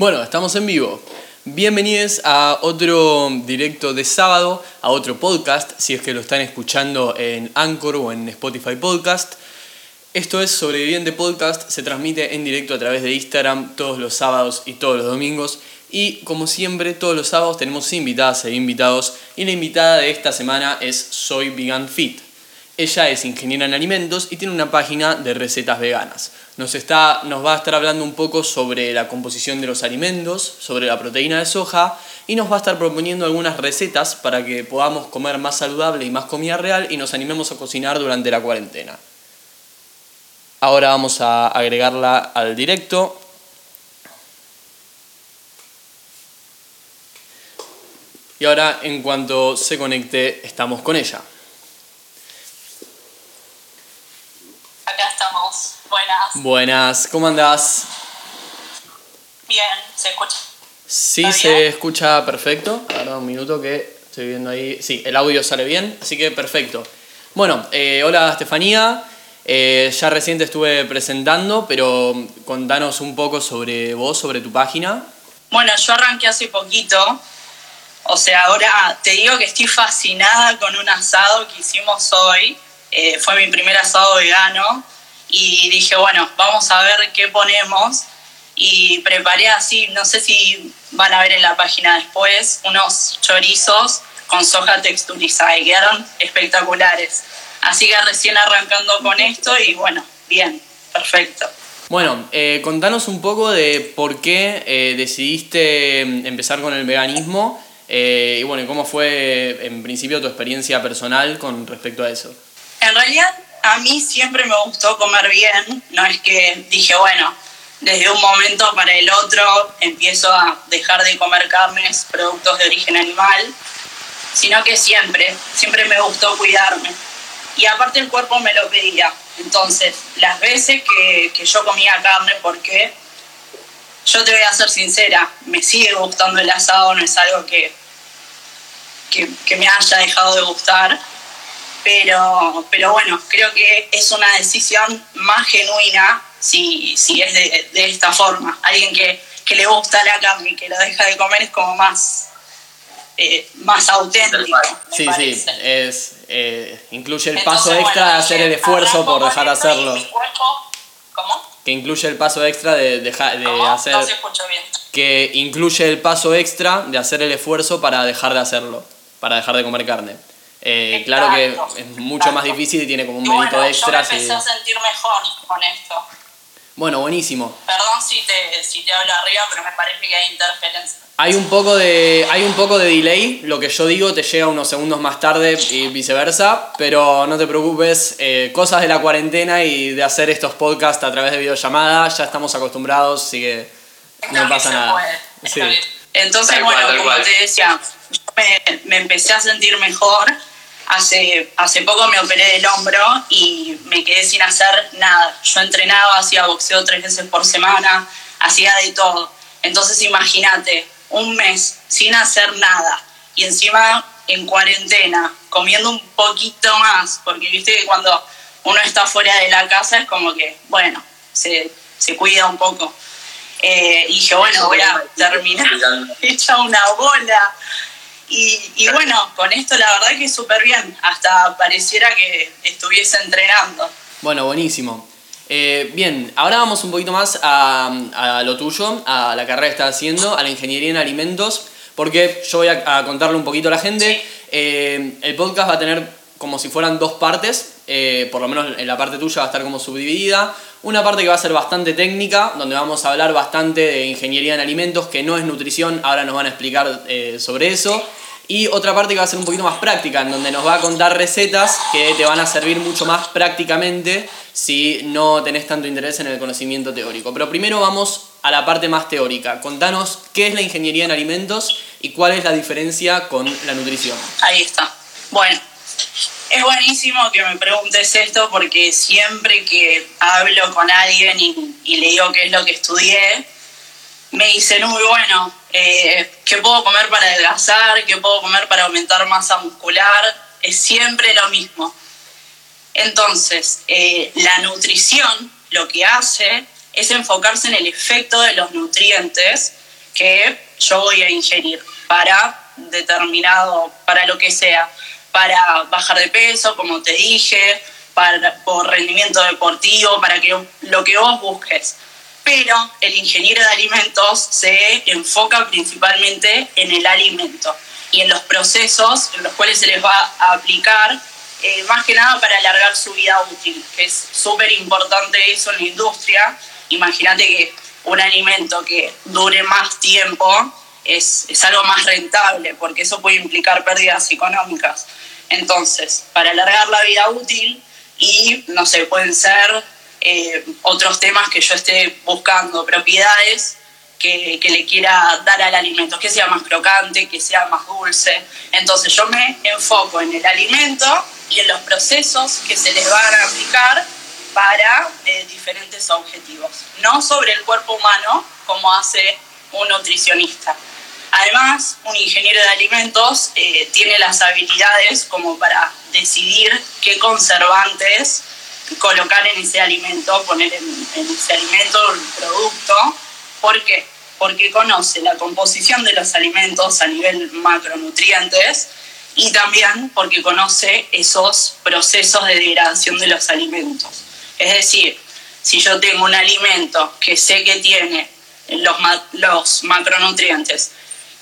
Bueno, estamos en vivo. Bienvenidos a otro directo de sábado, a otro podcast, si es que lo están escuchando en Anchor o en Spotify Podcast. Esto es Sobreviviente Podcast, se transmite en directo a través de Instagram todos los sábados y todos los domingos. Y como siempre, todos los sábados tenemos invitadas e invitados. Y la invitada de esta semana es Soy Vegan Fit. Ella es ingeniera en alimentos y tiene una página de recetas veganas. Nos, está, nos va a estar hablando un poco sobre la composición de los alimentos, sobre la proteína de soja y nos va a estar proponiendo algunas recetas para que podamos comer más saludable y más comida real y nos animemos a cocinar durante la cuarentena. Ahora vamos a agregarla al directo. Y ahora en cuanto se conecte estamos con ella. Buenas. Buenas, ¿cómo andás? Bien, ¿se escucha? Sí, se escucha perfecto. Ahora un minuto que estoy viendo ahí. Sí, el audio sale bien, así que perfecto. Bueno, eh, hola Estefanía. Eh, ya recién te estuve presentando, pero contanos un poco sobre vos, sobre tu página. Bueno, yo arranqué hace poquito. O sea, ahora te digo que estoy fascinada con un asado que hicimos hoy. Eh, fue mi primer asado vegano y dije, bueno, vamos a ver qué ponemos. Y preparé así, no sé si van a ver en la página después, unos chorizos con soja texturizada y quedaron espectaculares. Así que recién arrancando con esto y bueno, bien, perfecto. Bueno, eh, contanos un poco de por qué eh, decidiste empezar con el veganismo eh, y bueno, cómo fue en principio tu experiencia personal con respecto a eso. En realidad a mí siempre me gustó comer bien, no es que dije, bueno, desde un momento para el otro empiezo a dejar de comer carnes, productos de origen animal, sino que siempre, siempre me gustó cuidarme. Y aparte el cuerpo me lo pedía. Entonces, las veces que, yo comía carne, porque yo te voy a ser sincera, me sigue gustando el asado, no es algo que, que, que me haya dejado de gustar pero, pero bueno, creo que es una decisión más genuina si, si es de, de, esta forma. Alguien que, que, le gusta la carne y que la deja de comer es como más, eh, más auténtico. Sí, sí, es, eh, incluye el paso extra de hacer el esfuerzo por dejar de hacerlo. ¿Cómo? Que incluye el paso extra de dejar de hacer. No se escucha bien. Que incluye el paso extra de hacer el esfuerzo para dejar de hacerlo, para dejar de comer carne. Eh, claro que es mucho más difícil y tiene como un mérito extra. Yo me empecé a sentir mejor con esto. Bueno, buenísimo. Perdón si te, si te hablo arriba, pero me parece que hay interferencia. Hay un, poco de, hay un poco de delay, lo que yo digo te llega unos segundos más tarde y viceversa, pero no te preocupes, eh, cosas de la cuarentena y de hacer estos podcasts a través de videollamada, ya estamos acostumbrados, así que no pasa nada. Sí. Entonces, bueno, como te decía, me, me empecé a sentir mejor Hace, hace poco me operé del hombro y me quedé sin hacer nada. Yo entrenaba, hacía boxeo tres veces por semana, hacía de todo. Entonces imagínate, un mes sin hacer nada y encima en cuarentena, comiendo un poquito más, porque viste que cuando uno está fuera de la casa es como que, bueno, se, se cuida un poco. Eh, y dije, bueno, voy a terminar hecha una bola. Y, bueno, con esto la verdad que súper bien, hasta pareciera que estuviese entrenando. Bueno, buenísimo. Eh, bien, ahora vamos un poquito más a, lo tuyo, a la carrera que estás haciendo, a la ingeniería en alimentos, porque yo voy a, contarle un poquito a la gente. Eh, el podcast va a tener como si fueran dos partes, eh, por lo menos en la parte tuya va a estar como subdividida. Una parte que va a ser bastante técnica, donde vamos a hablar bastante de ingeniería en alimentos, que no es nutrición, ahora nos van a explicar sobre eso. Y otra parte que va a ser un poquito más práctica, en donde nos va a contar recetas que te van a servir mucho más prácticamente si no tenés tanto interés en el conocimiento teórico. Pero primero vamos a la parte más teórica. Contanos qué es la ingeniería en alimentos y cuál es la diferencia con la nutrición. Ahí está. Bueno, es buenísimo que me preguntes esto porque siempre que hablo con alguien y, y le digo qué es lo que estudié, me dicen, muy bueno, eh, ¿qué puedo comer para adelgazar? ¿Qué puedo comer para aumentar masa muscular? Es siempre lo mismo. Entonces, eh, la nutrición lo que hace es enfocarse en el efecto de los nutrientes que yo voy a ingerir para determinado, para lo que sea, para bajar de peso, como te dije, para, por rendimiento deportivo, para que lo que vos busques. Pero el ingeniero de alimentos se enfoca principalmente en el alimento y en los procesos en los cuales se les va a aplicar, eh, más que nada para alargar su vida útil, que es súper importante eso en la industria. Imagínate que un alimento que dure más tiempo es, es algo más rentable, porque eso puede implicar pérdidas económicas. Entonces, para alargar la vida útil y, no sé, pueden ser eh, otros temas que yo esté buscando, propiedades que, que, le quiera dar al alimento, que sea más crocante, que sea más dulce. Entonces yo me enfoco en el alimento y en los procesos que se les van a aplicar para eh, diferentes objetivos, no sobre el cuerpo humano como hace un nutricionista. Además, un ingeniero de alimentos eh, tiene las habilidades como para decidir qué conservantes colocar en ese alimento, poner en, ese alimento el producto. ¿Por qué? Porque conoce la composición de los alimentos a nivel macronutrientes y también porque conoce esos procesos de degradación de los alimentos. Es decir, si yo tengo un alimento que sé que tiene los, los macronutrientes,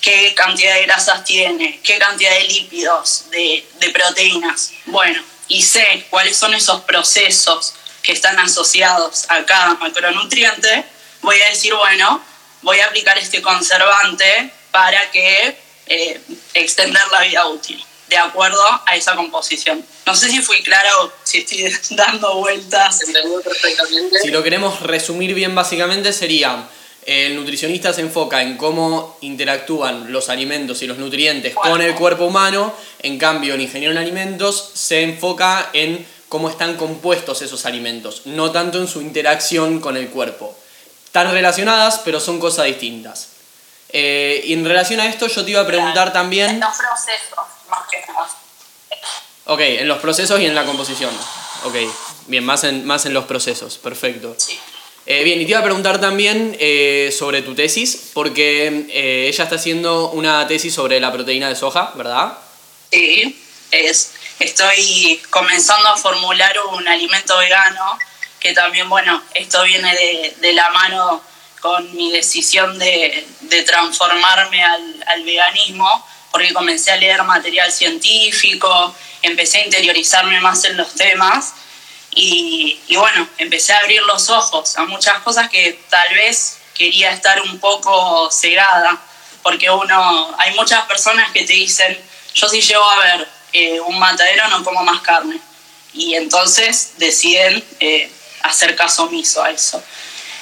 qué cantidad de grasas tiene, qué cantidad de lípidos, de, de proteínas, bueno, y sé cuáles son esos procesos que están asociados a cada macronutriente, voy a decir, bueno, voy a aplicar este conservante para que eh, extender la vida útil, de acuerdo a esa composición. No sé si fui clara o si estoy dando vueltas. perfectamente. Si lo queremos resumir bien, básicamente sería el nutricionista se enfoca en cómo interactúan los alimentos y los nutrientes con el cuerpo humano, en cambio el ingeniero en alimentos se enfoca en cómo están compuestos esos alimentos, no tanto en su interacción con el cuerpo. Están relacionadas, pero son cosas distintas. Eh, y en relación a esto yo te iba a preguntar también... En los procesos, más que nada. Ok, en los procesos y en la composición. Ok, bien, más en, más en los procesos, perfecto. Sí. Eh, bien, y te iba a preguntar también eh, sobre tu tesis, porque eh, ella está haciendo una tesis sobre la proteína de soja, ¿verdad? Sí, es, estoy comenzando a formular un alimento vegano, que también, bueno, esto viene de, de la mano con mi decisión de, de transformarme al, al veganismo, porque comencé a leer material científico, empecé a interiorizarme más en los temas y, bueno, empecé a abrir los ojos a muchas cosas que tal vez quería estar un poco cegada, porque uno, hay muchas personas que te dicen, yo si llego a ver eh, un matadero no como más carne, y entonces deciden eh, hacer caso omiso a eso.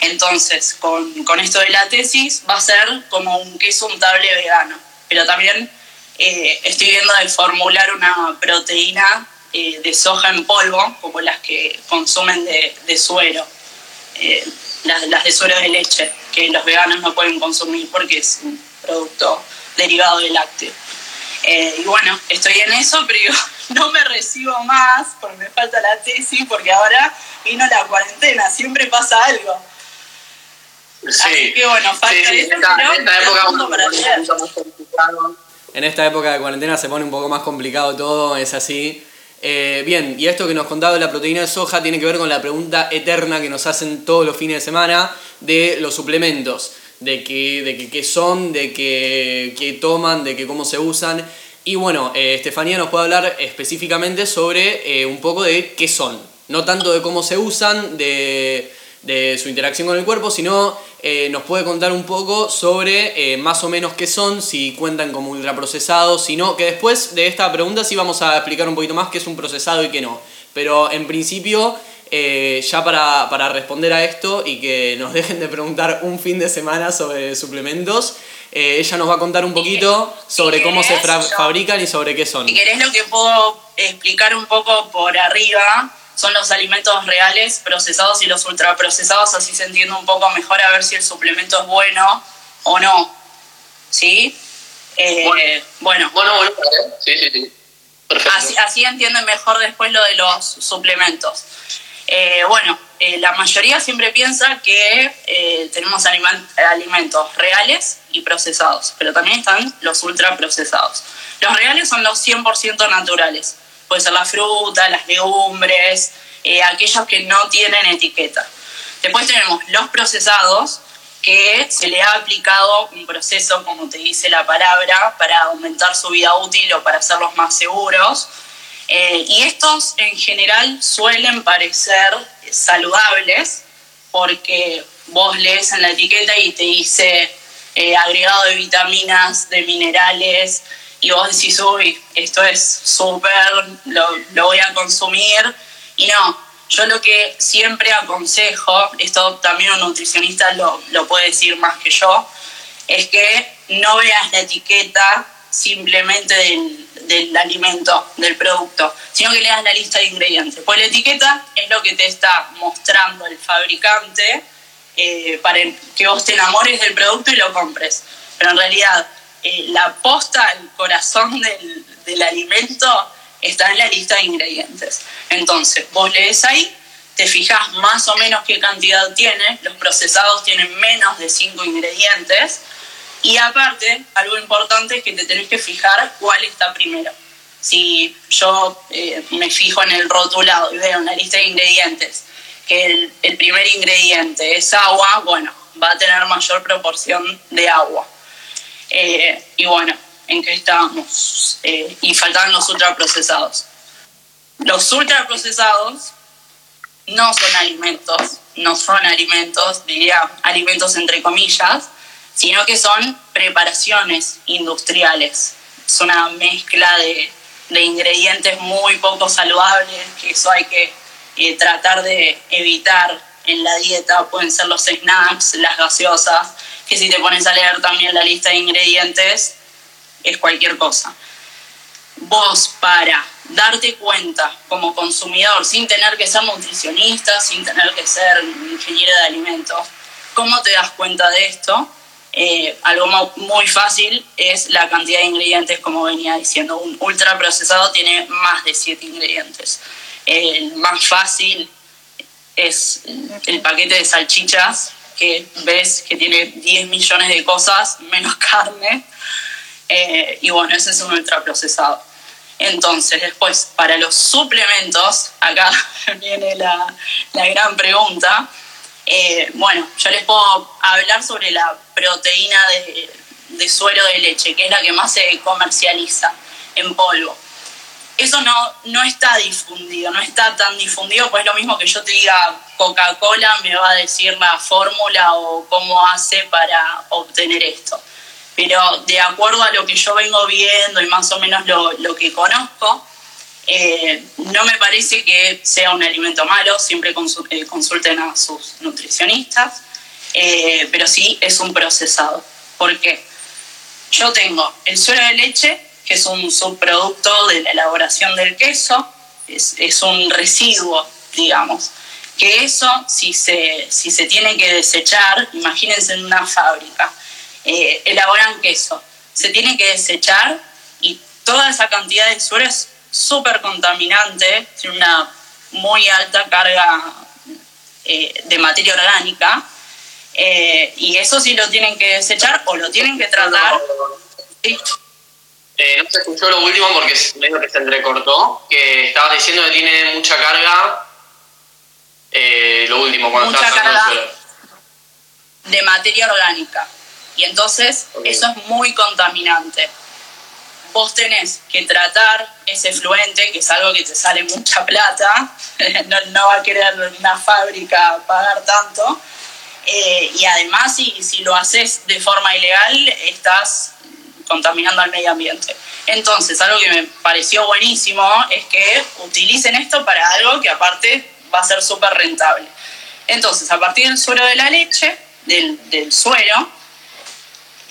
Entonces, con, con, esto de la tesis va a ser como un queso untable vegano, pero también eh, estoy viendo de formular una proteína eh, de soja en polvo, como las que consumen de, de suero, eh, las, las, de suero de leche, que los veganos no pueden consumir porque es un producto derivado del lácteo. Eh, y bueno, estoy en eso, pero yo no me recibo más porque me falta la tesis, porque ahora vino la cuarentena, siempre pasa algo. Sí. Así que bueno, falta sí, eso, esta, pero esta época, para hacer. En esta época de cuarentena se pone un poco más complicado todo, es así. Eh, bien, y esto que nos contaba de la proteína de soja tiene que ver con la pregunta eterna que nos hacen todos los fines de semana de los suplementos, de qué de que, qué son, de qué, qué toman, de que cómo se usan. Y bueno, eh, Estefanía nos puede hablar específicamente sobre eh, un poco de qué son, no tanto de cómo se usan, de, de su interacción con el cuerpo, sino eh, nos puede contar un poco sobre eh, más o menos qué son, si cuentan como ultraprocesados, si no, que después de esta pregunta sí vamos a explicar un poquito más qué es un procesado y qué no. Pero en principio, eh, ya para, para, responder a esto y que nos dejen de preguntar un fin de semana sobre suplementos, eh, ella nos va a contar un poquito sobre cómo se fabrican y sobre qué son. Si querés lo que puedo explicar un poco por arriba, son los alimentos reales procesados y los ultraprocesados, así se entiende un poco mejor a ver si el suplemento es bueno o no. ¿Sí? Eh, bueno. Bueno, bueno, sí, sí, sí. Perfecto. Así, así entienden mejor después lo de los suplementos. Eh, bueno, eh, la mayoría siempre piensa que eh, tenemos alimentos reales y procesados, pero también están los ultraprocesados. Los reales son los 100% naturales. Puede ser la fruta, las legumbres, eh, aquellos que no tienen etiqueta. Después tenemos los procesados, que se le ha aplicado un proceso, como te dice la palabra, para aumentar su vida útil o para hacerlos más seguros. Eh, y estos en general suelen parecer saludables porque vos lees en la etiqueta y te dice eh, agregado de vitaminas, de minerales, y vos decís, uy, esto es súper, lo, voy a consumir. Y no, yo lo que siempre aconsejo, esto también un nutricionista lo, lo puede decir más que yo, es que no veas la etiqueta simplemente del, del, alimento, del producto, sino que leas la lista de ingredientes. Pues la etiqueta es lo que te está mostrando el fabricante eh, para que vos te enamores del producto y lo compres. Pero en realidad, eh, la posta, el corazón del, del alimento está en la lista de ingredientes. Entonces, vos lees ahí, te fijas más o menos qué cantidad tiene, los procesados tienen menos de 5 ingredientes, y aparte, algo importante es que te tenés que fijar cuál está primero. Si yo eh, me fijo en el rotulado y veo en la lista de ingredientes que el, el primer ingrediente es agua, bueno, va a tener mayor proporción de agua. Eh, y bueno, en qué estábamos eh, y faltaban los ultraprocesados. Los ultraprocesados no son alimentos, no son alimentos, diría alimentos entre comillas, sino que son preparaciones industriales. Es una mezcla de, de ingredientes muy poco saludables, que eso hay que eh, tratar de evitar en la dieta. Pueden ser los snacks, las gaseosas, que si te pones a leer también la lista de ingredientes, es cualquier cosa. Vos para darte cuenta como consumidor, sin tener que ser nutricionista, sin tener que ser ingeniero de alimentos, ¿cómo te das cuenta de esto? Eh, algo muy fácil es la cantidad de ingredientes, como venía diciendo. Un ultraprocesado tiene más de 7 ingredientes. El más fácil es el paquete de salchichas, que ves que tiene 10 millones de cosas, menos carne. Eh, y bueno, ese es un ultraprocesado. Entonces, después, para los suplementos, acá viene la, la gran pregunta. Eh, bueno, yo les puedo hablar sobre la proteína de, de, suero de leche, que es la que más se comercializa en polvo. Eso no, no está difundido, no está tan difundido, pues lo mismo que yo te diga Coca-Cola me va a decir la fórmula o cómo hace para obtener esto pero de acuerdo a lo que yo vengo viendo y más o menos lo, lo que conozco, eh, no me parece que sea un alimento malo, siempre eh, consulten a sus nutricionistas, eh, pero sí es un procesado. porque Yo tengo el suero de leche, que es un subproducto de la elaboración del queso, es, es un residuo, digamos, que eso si se, si se tiene que desechar, imagínense en una fábrica, eh, elaboran queso. Se tiene que desechar y toda esa cantidad de suero es súper contaminante, tiene una muy alta carga eh, de materia orgánica. Eh, y eso sí lo tienen que desechar o lo tienen que tratar. No se escuchó lo último porque medio que se entrecortó, que estabas diciendo que tiene mucha carga. lo último, cuando mucha carga de materia orgánica. Y entonces eso es muy contaminante. Vos tenés que tratar ese fluente, que es algo que te sale mucha plata, no, no, va a querer una fábrica pagar tanto. Eh, y además, si, si lo haces de forma ilegal, estás contaminando al medio ambiente. Entonces, algo que me pareció buenísimo es que utilicen esto para algo que aparte va a ser súper rentable. Entonces, a partir del suero de la leche, del, del suero,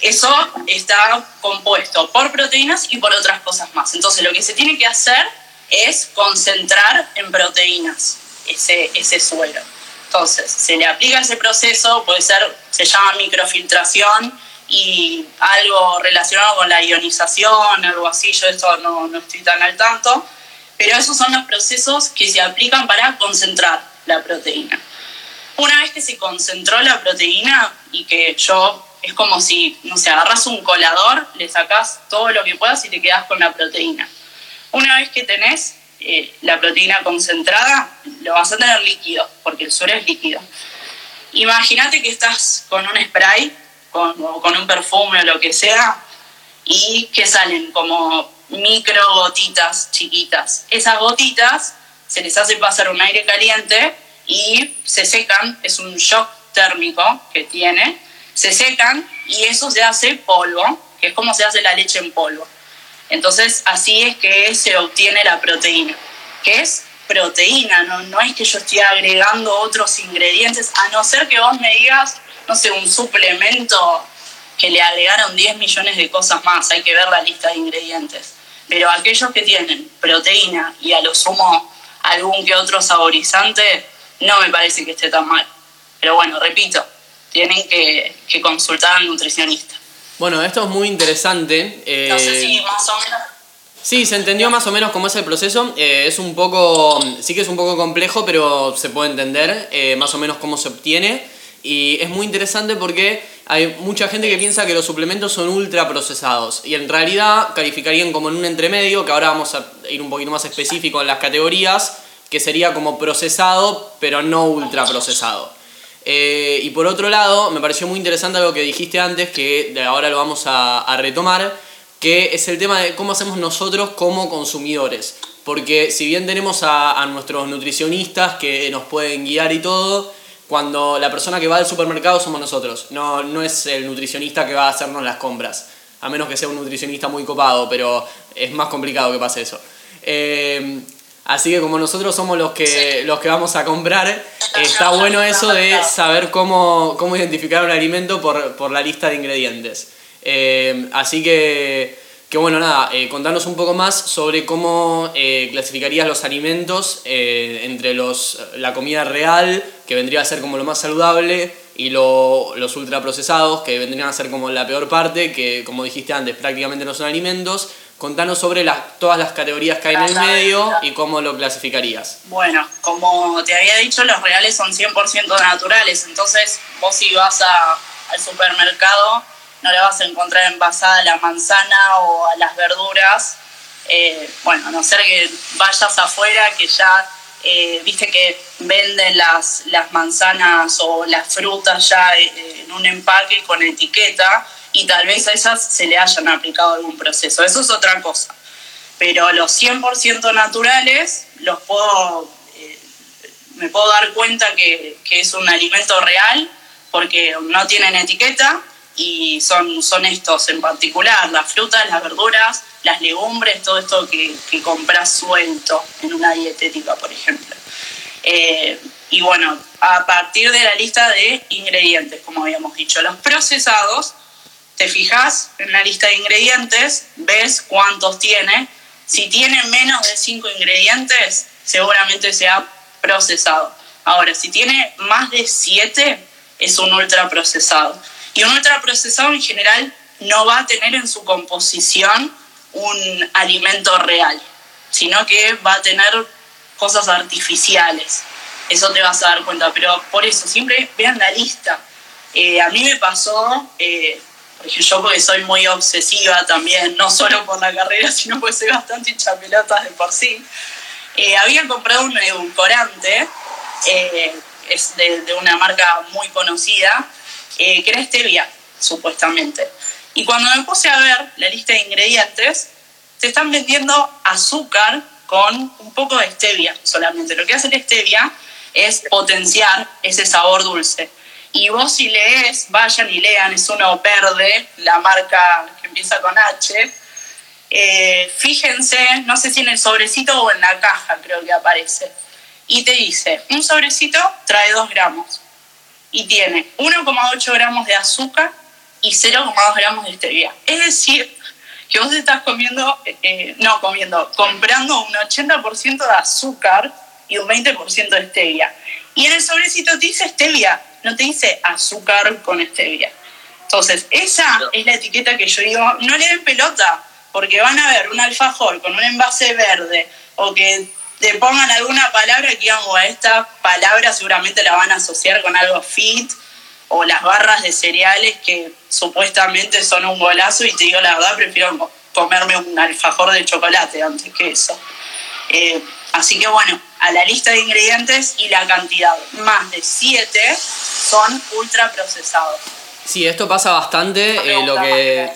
eso está compuesto por proteínas y por otras cosas más. Entonces lo que se tiene que hacer es concentrar en proteínas ese, ese suero. Entonces se le aplica ese proceso, puede ser, se llama microfiltración y algo relacionado con la ionización, algo así, yo esto no, no estoy tan al tanto, pero esos son los procesos que se aplican para concentrar la proteína. Una vez que se concentró la proteína y que yo, es como si, no sé, agarras un colador, le sacás todo lo que puedas y te quedas con la proteína. Una vez que tenés eh, la proteína concentrada, lo vas a tener líquido, porque el suero es líquido. Imagínate que estás con un spray, con, un perfume o lo que sea, y que salen como micro gotitas chiquitas. Esas gotitas se les hace pasar un aire caliente y se secan, es un shock térmico que tiene, se secan y eso se hace polvo, que es como se hace la leche en polvo. Entonces así es que se obtiene la proteína, que es proteína, no, no es que yo esté agregando otros ingredientes, a no ser que vos me digas, no sé, un suplemento que le agregaron 10 millones de cosas más, hay que ver la lista de ingredientes. Pero aquellos que tienen proteína y a lo sumo algún que otro saborizante, no me parece que esté tan mal. Pero bueno, repito, tienen que, consultar al nutricionista. Bueno, esto es muy interesante. no sé si eh, más o menos... Sí, se entendió más o menos cómo es el proceso. Eh, es un poco, sí que es un poco complejo, pero se puede entender eh, más o menos cómo se obtiene. Y es muy interesante porque hay mucha gente que piensa que los suplementos son ultra procesados y en realidad calificarían como en un entremedio, que ahora vamos a ir un poquito más específico en las categorías, que sería como procesado, pero no ultra procesado. Eh, y por otro lado, me pareció muy interesante lo que dijiste antes, que ahora lo vamos a, retomar, que es el tema de cómo hacemos nosotros como consumidores. Porque si bien tenemos a nuestros nutricionistas que nos pueden guiar y todo, cuando la persona que va al supermercado somos nosotros, no, no es el nutricionista que va a hacernos las compras, a menos que sea un nutricionista muy copado, pero es más complicado que pase eso. Eh, así que como nosotros somos los que, los que vamos a comprar, está bueno eso de saber cómo, cómo identificar un alimento por, por la lista de ingredientes. Eh, así que que bueno, nada, eh, contanos un poco más sobre cómo eh, clasificarías los alimentos eh, entre los, la comida real, que vendría a ser como lo más saludable, y lo, los ultraprocesados, que vendrían a ser como la peor parte, que como dijiste antes, prácticamente no son alimentos. Contanos sobre las, todas las categorías que hay en el medio y cómo lo clasificarías. Bueno, como te había dicho, los reales son 100% naturales, entonces vos si vas a, al supermercado no le vas a encontrar envasada a la manzana o a las verduras. Eh, bueno, a no ser que vayas afuera, que ya eh, viste que venden las, las manzanas o las frutas ya eh, en un empaque con etiqueta y tal vez a esas se le hayan aplicado algún proceso. Eso es otra cosa. Pero los 100% naturales los puedo, me puedo dar cuenta que, que es un alimento real porque no tienen etiqueta y son, son estos en particular, las frutas, las verduras, las legumbres, todo esto que, que compras suelto en una dietética, por ejemplo. Eh, y bueno, a partir de la lista de ingredientes, como habíamos dicho, los procesados, te fijas en la lista de ingredientes, ves cuántos tiene. Si tiene menos de cinco ingredientes, seguramente sea procesado. Ahora, si tiene más de siete, es un ultraprocesado. Y un ultraprocesado en general no va a tener en su composición un alimento real, sino que va a tener cosas artificiales. Eso te vas a dar cuenta, pero por eso siempre vean la lista. Eh, a mí me pasó, eh, yo porque soy muy obsesiva también, no solo por la carrera, sino porque soy bastante hincha pelotas de por sí. Eh, había comprado un edulcorante, es de, de, una marca muy conocida, eh, que era stevia, supuestamente. Y cuando me puse a ver la lista de ingredientes, te están vendiendo azúcar con un poco de stevia solamente. Lo que hace la stevia es potenciar ese sabor dulce. Y vos si lees, vayan y lean, es uno verde, la marca que empieza con H. Eh, fíjense, no sé si en el sobrecito o en la caja creo que aparece. Y te dice, un sobrecito trae 2 gramos y tiene 1,8 gramos de azúcar y 0,2 gramos de stevia. Es decir, que vos estás comiendo, eh, no comiendo, comprando un 80% de azúcar y un 20% de stevia. Y en el sobrecito te dice stevia, no te dice azúcar con stevia. Entonces, esa es la etiqueta que yo digo, no le den pelota, porque van a ver un alfajor con un envase verde o que te pongan alguna palabra que digan, o esta palabra seguramente la van a asociar con algo fit, o las barras de cereales que supuestamente son un golazo, y te digo la verdad, prefiero comerme un alfajor de chocolate antes que eso. Eh, así que bueno, a la lista de ingredientes y la cantidad, más de 7 son ultra procesados. Sí, esto pasa bastante, eh, lo, que,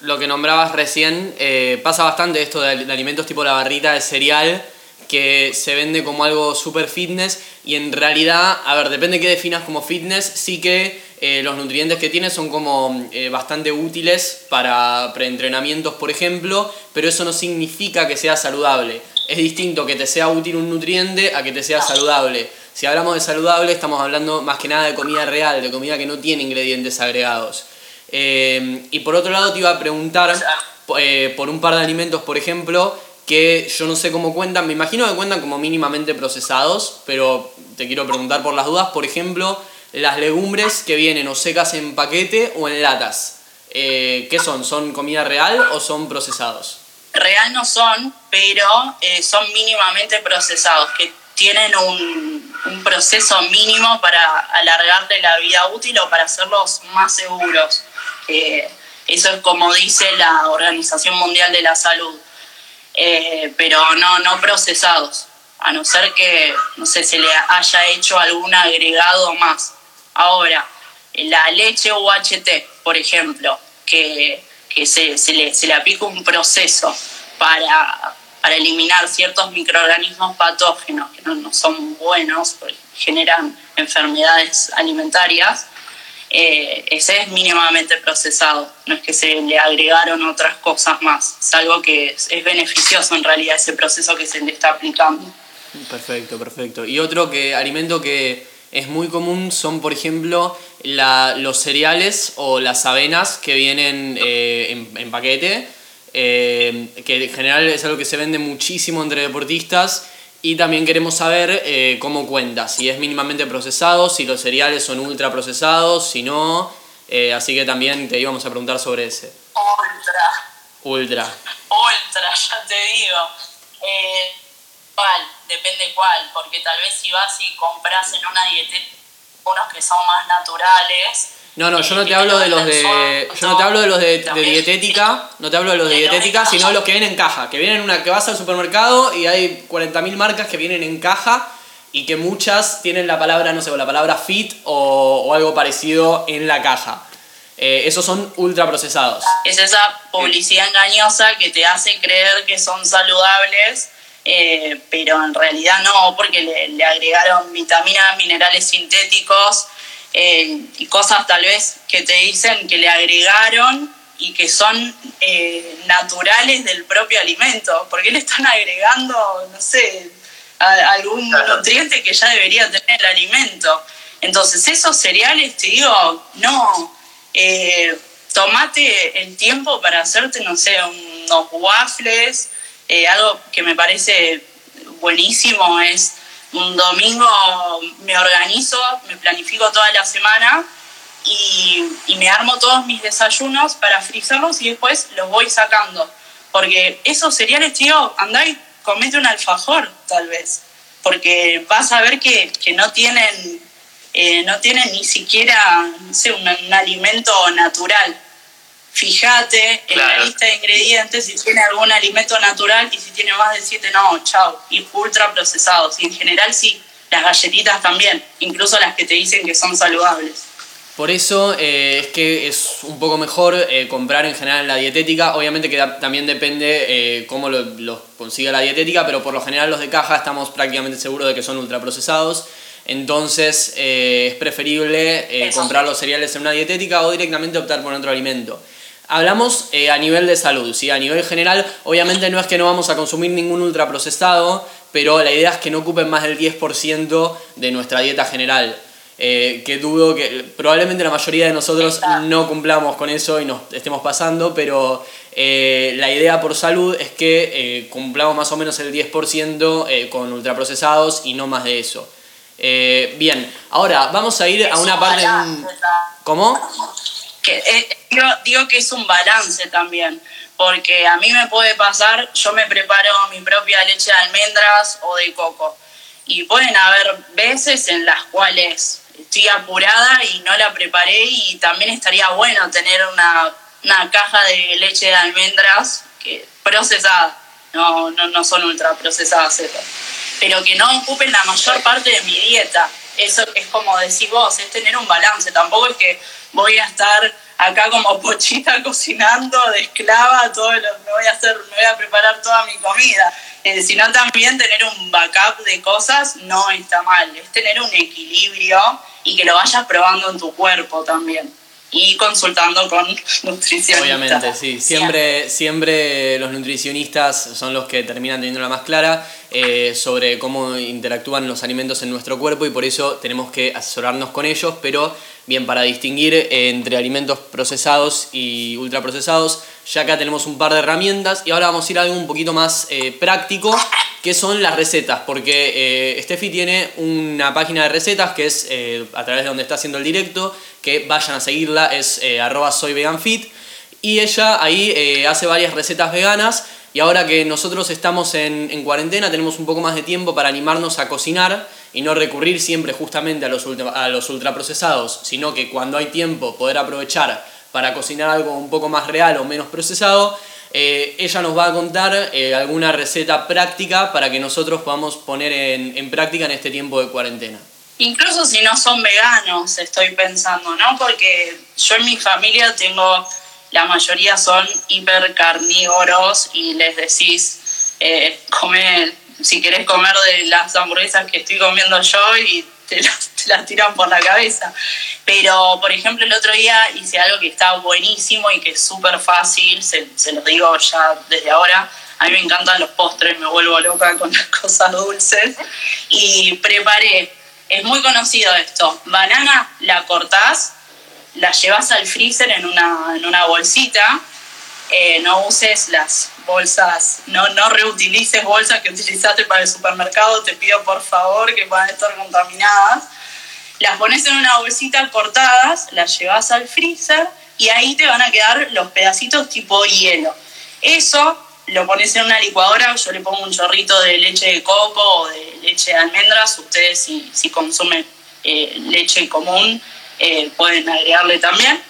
lo que nombrabas recién, eh, pasa bastante esto de, de alimentos tipo la barrita de cereal, que se vende como algo super fitness y en realidad, a ver, depende de qué definas como fitness, sí que eh, los nutrientes que tiene son como eh, bastante útiles para preentrenamientos, por ejemplo, pero eso no significa que sea saludable. Es distinto que te sea útil un nutriente a que te sea saludable. Si hablamos de saludable, estamos hablando más que nada de comida real, de comida que no tiene ingredientes agregados. Eh, y por otro lado, te iba a preguntar por un par de alimentos, por ejemplo, que yo no sé cómo cuentan, me imagino que cuentan como mínimamente procesados, pero te quiero preguntar por las dudas, por ejemplo, las legumbres que vienen o secas en paquete o en latas. Eh, ¿Qué son? ¿Son comida real o son procesados? Real no son, pero eh, son mínimamente procesados, que tienen un, proceso mínimo para alargarle la vida útil o para hacerlos más seguros. Eh, eso es como dice la Organización Mundial de la Salud. Eh, pero no, no procesados, a no ser que, no sé, se le haya hecho algún agregado más. Ahora, la leche UHT, por ejemplo, que, se, le, se, le, aplica un proceso para, para eliminar ciertos microorganismos patógenos que no, no son buenos, porque generan enfermedades alimentarias, eh, ese es mínimamente procesado, no es que se le agregaron otras cosas más, es algo que es, beneficioso en realidad ese proceso que se le está aplicando. Perfecto, perfecto. Y otro que alimento que es muy común son, por ejemplo, la, los cereales o las avenas que vienen eh, en, paquete, eh, que en general es algo que se vende muchísimo entre deportistas y también queremos saber eh, cómo cuenta, si es mínimamente procesado, si los cereales son ultra procesados, si no. Eh, así que también te íbamos a preguntar sobre ese. Ultra. Ultra. Ultra, ya te digo. Eh, ¿Cuál? Depende cuál, porque tal vez si vas y compras en una dieta unos que son más naturales, no, no, yo no te hablo de los de. Yo no te hablo de los de, dietética, no te hablo de los de dietética, sino de los que vienen en caja. Que vienen una que vas al supermercado y hay 40.000 marcas que vienen en caja y que muchas tienen la palabra, no sé, la palabra fit o, algo parecido en la caja. Eh, esos son ultra procesados. Es esa publicidad engañosa que te hace creer que son saludables, eh, pero en realidad no, porque le, le agregaron vitaminas, minerales sintéticos eh, y cosas tal vez que te dicen que le agregaron y que son eh, naturales del propio alimento. porque le están agregando, no sé, algún nutriente que ya debería tener el alimento? Entonces, esos cereales, te digo, no. Eh, tomate el tiempo para hacerte, no sé, unos waffles. algo que me parece buenísimo es un domingo me organizo, me planifico toda la semana y, me armo todos mis desayunos para frizarlos y después los voy sacando. Porque esos cereales, tío, andá y comete un alfajor, tal vez. Porque vas a ver que, no tienen eh, no tienen ni siquiera un alimento natural fíjate en la lista de ingredientes si tiene algún alimento natural y si tiene más de 7, no, chao, y ultra procesados. Y en general sí, las galletitas también, incluso las que te dicen que son saludables. Por eso eh, es que es un poco mejor eh, comprar en general la dietética. Obviamente que también depende eh, cómo lo, consiga la dietética, pero por lo general los de caja estamos prácticamente seguros de que son ultraprocesados. Entonces es preferible comprar los cereales en una dietética o directamente optar por otro alimento. Hablamos eh, a nivel de salud, ¿sí? a nivel general, obviamente no es que no vamos a consumir ningún ultraprocesado, pero la idea es que no ocupen más del 10% de nuestra dieta general. Eh, que dudo que probablemente la mayoría de nosotros no cumplamos con eso y nos estemos pasando, pero eh, la idea por salud es que cumplamos más o menos el 10% con ultraprocesados y no más de eso. bien, ahora vamos a ir a una parte... ¿Cómo? Que eh, digo, que es un balance también, porque a mí me puede pasar, yo me preparo mi propia leche de almendras o de coco, y pueden haber veces en las cuales estoy apurada y no la preparé y también estaría bueno tener una, una caja de leche de almendras que, procesada, no, no, no son ultra procesadas pero que no ocupen la mayor parte de mi dieta. Eso es como decís vos, es tener un balance, tampoco es que voy a estar acá como pochita cocinando de esclava, todo lo, me voy a hacer, me voy a preparar toda mi comida. Eh, sino también tener un backup de cosas no está mal, es tener un equilibrio y que lo vayas probando en tu cuerpo también y consultando con nutricionistas. Obviamente, sí. Siempre, siempre los nutricionistas son los que terminan teniendo la más clara eh, sobre cómo interactúan los alimentos en nuestro cuerpo y por eso tenemos que asesorarnos con ellos, pero bien para distinguir entre alimentos procesados y ultraprocesados, ya acá tenemos un par de herramientas y ahora vamos a ir a algo un poquito más eh, práctico, que son las recetas, porque eh, Steffi tiene una página de recetas que es a través de donde está haciendo el directo, que vayan a seguirla, es arroba soyveganfit, y ella ahí hace varias recetas veganas y ahora que nosotros estamos en, en, cuarentena, tenemos un poco más de tiempo para animarnos a cocinar y no recurrir siempre justamente a los, a los ultraprocesados, sino que cuando hay tiempo poder aprovechar para cocinar algo un poco más real o menos procesado, eh, ella nos va a contar eh, alguna receta práctica para que nosotros podamos poner en, en práctica en este tiempo de cuarentena. Incluso si no son veganos, estoy pensando, ¿no? Porque yo en mi familia tengo la mayoría son hipercarnívoros y les decís, eh, come, si querés comer de las hamburguesas que estoy comiendo yo y te las, tiran por la cabeza. Pero, por ejemplo, el otro día hice algo que está buenísimo y que es súper fácil, se, se digo ya desde ahora. A mí me encantan los postres, me vuelvo loca con las cosas dulces. Y preparé, es muy conocido esto, banana la cortás la llevas al freezer en una, en una bolsita, eh, no uses las bolsas, no, no reutilices bolsas que utilizaste para el supermercado, te pido por favor que puedan estar contaminadas. Las pones en una bolsita cortadas, las llevas al freezer y ahí te van a quedar los pedacitos tipo hielo. Eso lo pones en una licuadora, yo le pongo un chorrito de leche de coco o de leche de almendras, ustedes si, si consumen eh, leche común eh, pueden agregarle también.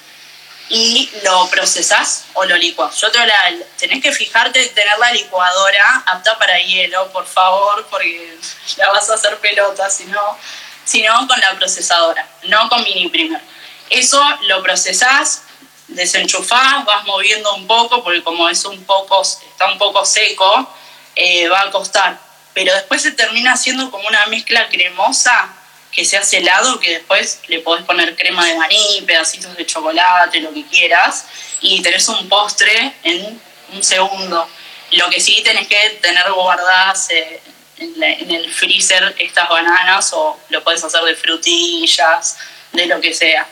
Y lo procesás o lo licuás. Yo te la, tenés que fijarte en tener la licuadora apta para hielo, por favor, porque la vas a hacer pelota, si no, con la procesadora, no con mini primer. Eso lo procesás, desenchufás, vas moviendo un poco, porque como es un poco, está un poco seco, eh, va a costar. Pero después se termina haciendo como una mezcla cremosa que se hace helado, que después le podés poner crema de maní, pedacitos de chocolate, lo que quieras, y tenés un postre en un segundo. Lo que sí tenés que tener guardadas eh, en, el freezer estas bananas o lo puedes hacer de frutillas, de lo que sea.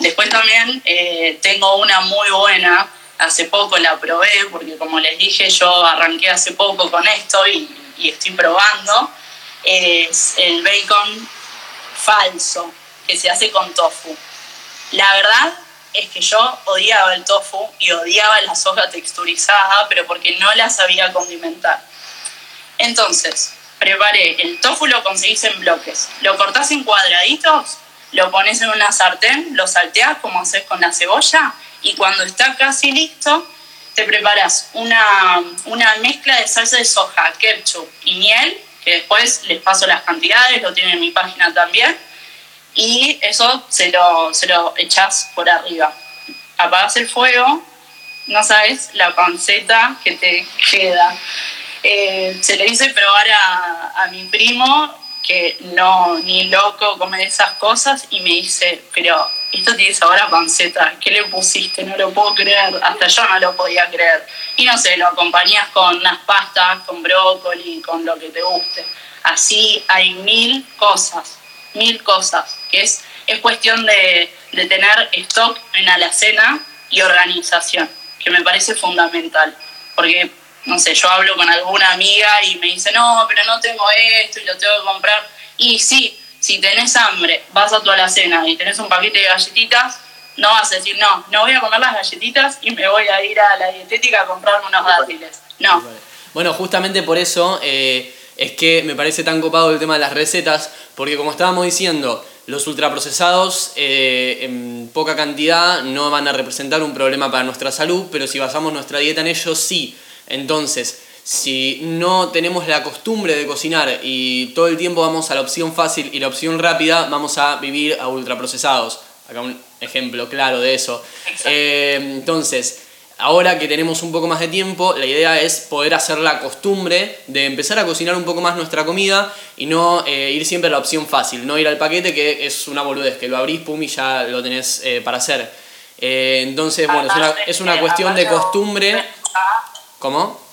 Después también eh, tengo una muy buena, hace poco la probé, porque como les dije, yo arranqué hace poco con esto y, y estoy probando. Es el bacon falso que se hace con tofu. La verdad es que yo odiaba el tofu y odiaba la soja texturizada, pero porque no la sabía condimentar. Entonces, preparé el tofu, lo conseguís en bloques, lo cortás en cuadraditos, lo pones en una sartén, lo salteás como haces con la cebolla y cuando está casi listo, te preparas una, una mezcla de salsa de soja, ketchup y miel que después les paso las cantidades, lo tienen en mi página también, y eso se lo, se lo echás por arriba. Apagas el fuego, no sabes la panceta que te queda. Eh, se le hice probar a, a mi primo que no, ni loco come esas cosas y me dice, pero esto tiene sabor a panceta, ¿qué le pusiste? No lo puedo creer, hasta yo no lo podía creer. Y no sé, lo acompañas con unas pastas, con brócoli, con lo que te guste. Así hay mil cosas, mil cosas, que es, es cuestión de, de tener stock en alacena y organización, que me parece fundamental, porque no sé, yo hablo con alguna amiga y me dice, no, pero no tengo esto y lo tengo que comprar. Y sí, si tenés hambre, vas a tu alacena y tenés un paquete de galletitas, No vas a decir, no, no voy a comer las galletitas y me voy a ir a la dietética a comprarme unos dátiles. No. Bueno, justamente por eso eh, es que me parece tan copado el tema de las recetas, porque como estábamos diciendo, los ultraprocesados eh, en poca cantidad no van a representar un problema para nuestra salud, pero si basamos nuestra dieta en ellos, sí. Entonces, si no tenemos la costumbre de cocinar y todo el tiempo vamos a la opción fácil y la opción rápida, vamos a vivir a ultraprocesados. Acá un ejemplo claro de eso. Eh, entonces, ahora que tenemos un poco más de tiempo, la idea es poder hacer la costumbre de empezar a cocinar un poco más nuestra comida y no eh, ir siempre a la opción fácil, no ir al paquete que es una boludez, que lo abrís, pum, y ya lo tenés eh, para hacer. entonces, bueno, es una, es una cuestión de costumbre. ¿Cómo?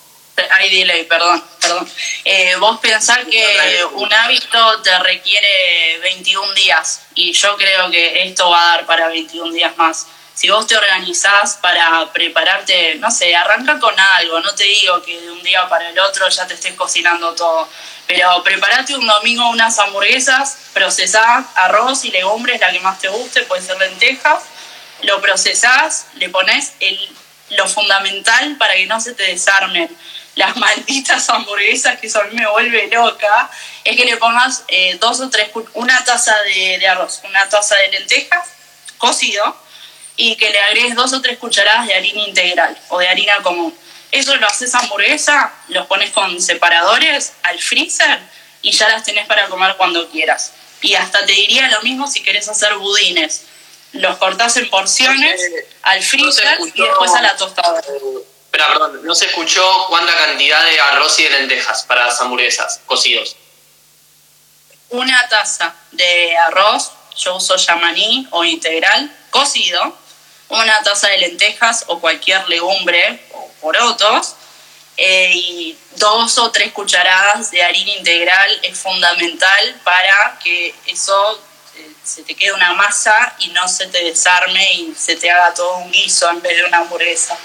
Hay delay, perdón, perdón. Eh, vos pensás que un hábito te requiere 21 días y yo creo que esto va a dar para 21 días más. Si vos te organizás para prepararte, no sé, arranca con algo, no te digo que de un día para el otro ya te estés cocinando todo, pero prepárate un domingo unas hamburguesas, procesás arroz y legumbres, la que más te guste, puede ser lentejas, lo procesás, le pones el, lo fundamental para que no se te desarmen las malditas hamburguesas que mí me vuelve loca, es que le pongas eh, dos o tres, una taza de, arroz, una taza de lentejas cocido y que le agregues dos o tres cucharadas de harina integral o de harina común. Eso lo haces hamburguesa, los pones con separadores al freezer y ya las tenés para comer cuando quieras. Y hasta te diría lo mismo si querés hacer budines. Los cortás en porciones al freezer y después a la tostadora. Pero, perdón, no se escuchó cuánta cantidad de arroz y de lentejas para las hamburguesas cocidos. Una taza de arroz, yo uso yamaní o integral, cocido. Una taza de lentejas o cualquier legumbre o porotos. Eh, y dos o tres cucharadas de harina integral es fundamental para que eso eh, se te quede una masa y no se te desarme y se te haga todo un guiso en vez de una hamburguesa.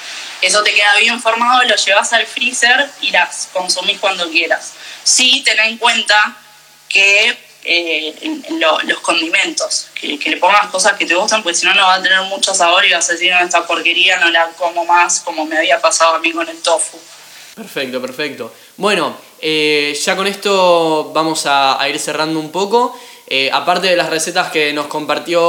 Eso te queda bien formado, lo llevas al freezer y las consumís cuando quieras. Sí, ten en cuenta que eh, los condimentos, que, le pongas cosas que te gustan, porque si no, no va a tener mucho sabor y vas a decir, no, esta porquería no la como más, como me había pasado a mí con el tofu. Perfecto, perfecto. Bueno, eh, ya con esto vamos a, ir cerrando un poco. Eh, aparte de las recetas que nos compartió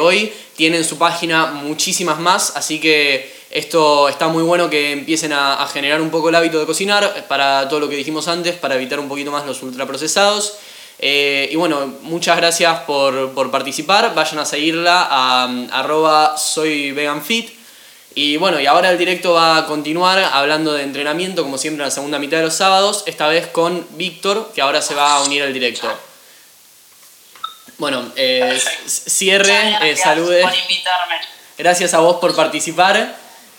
hoy, tienen su página muchísimas más, así que esto está muy bueno que empiecen a, generar un poco el hábito de cocinar para todo lo que dijimos antes, para evitar un poquito más los ultraprocesados. Eh, y bueno, muchas gracias por, participar. Vayan a seguirla a, arroba soy veganfit. Y bueno, y ahora el directo va a continuar hablando de entrenamiento, como siempre, en la segunda mitad de los sábados, esta vez con Víctor, que ahora se va a unir al directo. Bueno, eh, cierre, eh, salude. Gracias a vos por participar.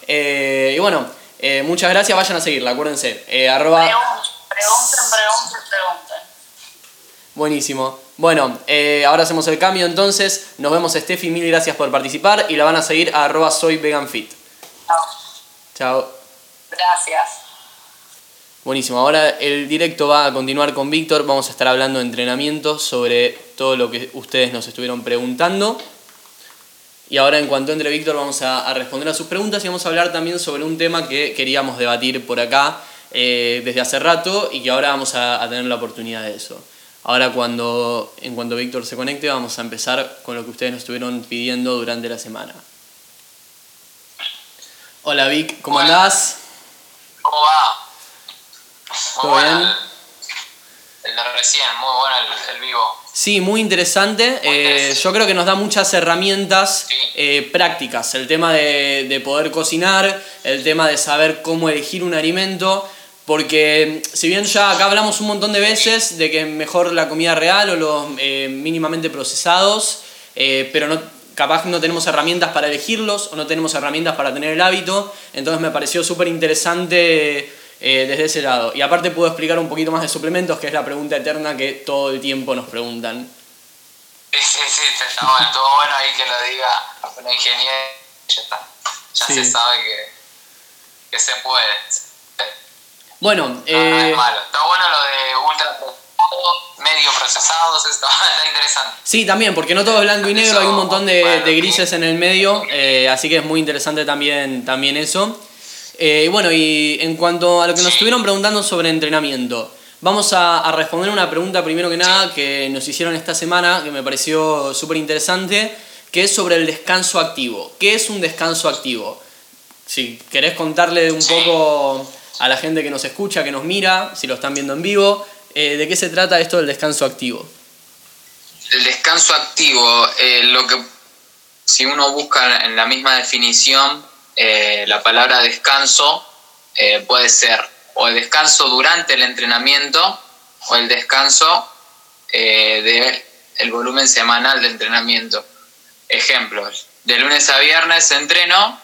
Eh, y bueno, eh, muchas gracias, vayan a seguirla, acuérdense. Eh, arroba... Pregunten, pregunten, pregunten, Buenísimo. Bueno, ahora hacemos el cambio entonces. Nos vemos Steffi, mil gracias por participar y la van a seguir a arroba soy veganfit. Chao. Chao. Gracias. Buenísimo, ahora el directo va a continuar con Víctor, vamos a estar hablando de entrenamiento sobre todo lo que ustedes nos estuvieron preguntando. Y ahora en cuanto entre Víctor vamos a, responder a sus preguntas y vamos a hablar también sobre un tema que queríamos debatir por acá eh, desde hace rato y que ahora vamos a, tener la oportunidad de eso. Ahora cuando, en cuanto Víctor se conecte vamos a empezar con lo que ustedes nos estuvieron pidiendo durante la semana. Hola Vic, ¿cómo andás? ¿Cómo va? ¿Todo bien? El, de recién, muy bueno el vivo. Sí, muy interesante. Eh, yo creo que nos da muchas herramientas eh, prácticas. El tema de, poder cocinar, el tema de saber cómo elegir un alimento. Porque si bien ya acá hablamos un montón de veces de que es mejor la comida real o los eh, mínimamente procesados, pero no, capaz no tenemos herramientas para elegirlos o no tenemos herramientas para tener el hábito. Entonces me pareció súper interesante eh, desde ese lado. Y aparte puedo explicar un poquito más de suplementos, que es la pregunta eterna que todo el tiempo nos preguntan. Sí, sí, sí, está bueno, todo bueno ahí que lo diga una ingeniero, ya está. Ya se sabe que, que se puede. Bueno, eh, no, es malo. Está bueno lo de ultra medio procesados, esto está interesante. Sí, también, porque no todo es blanco y negro, hay un montón de, de grises en el medio, eh, así que es muy interesante también, también eso. Eh, y bueno, y en cuanto a lo que nos estuvieron preguntando sobre entrenamiento, vamos a, a responder una pregunta primero que nada que nos hicieron esta semana, que me pareció súper interesante, que es sobre el descanso activo. ¿Qué es un descanso activo? Si querés contarle un poco a la gente que nos escucha, que nos mira, si lo están viendo en vivo, eh, ¿de qué se trata esto del descanso activo? El descanso activo, eh, lo que si uno busca en la misma definición, eh, la palabra descanso puede ser o el descanso durante el entrenamiento o el descanso del el volumen semanal de entrenamiento. Ejemplos, de lunes a viernes entreno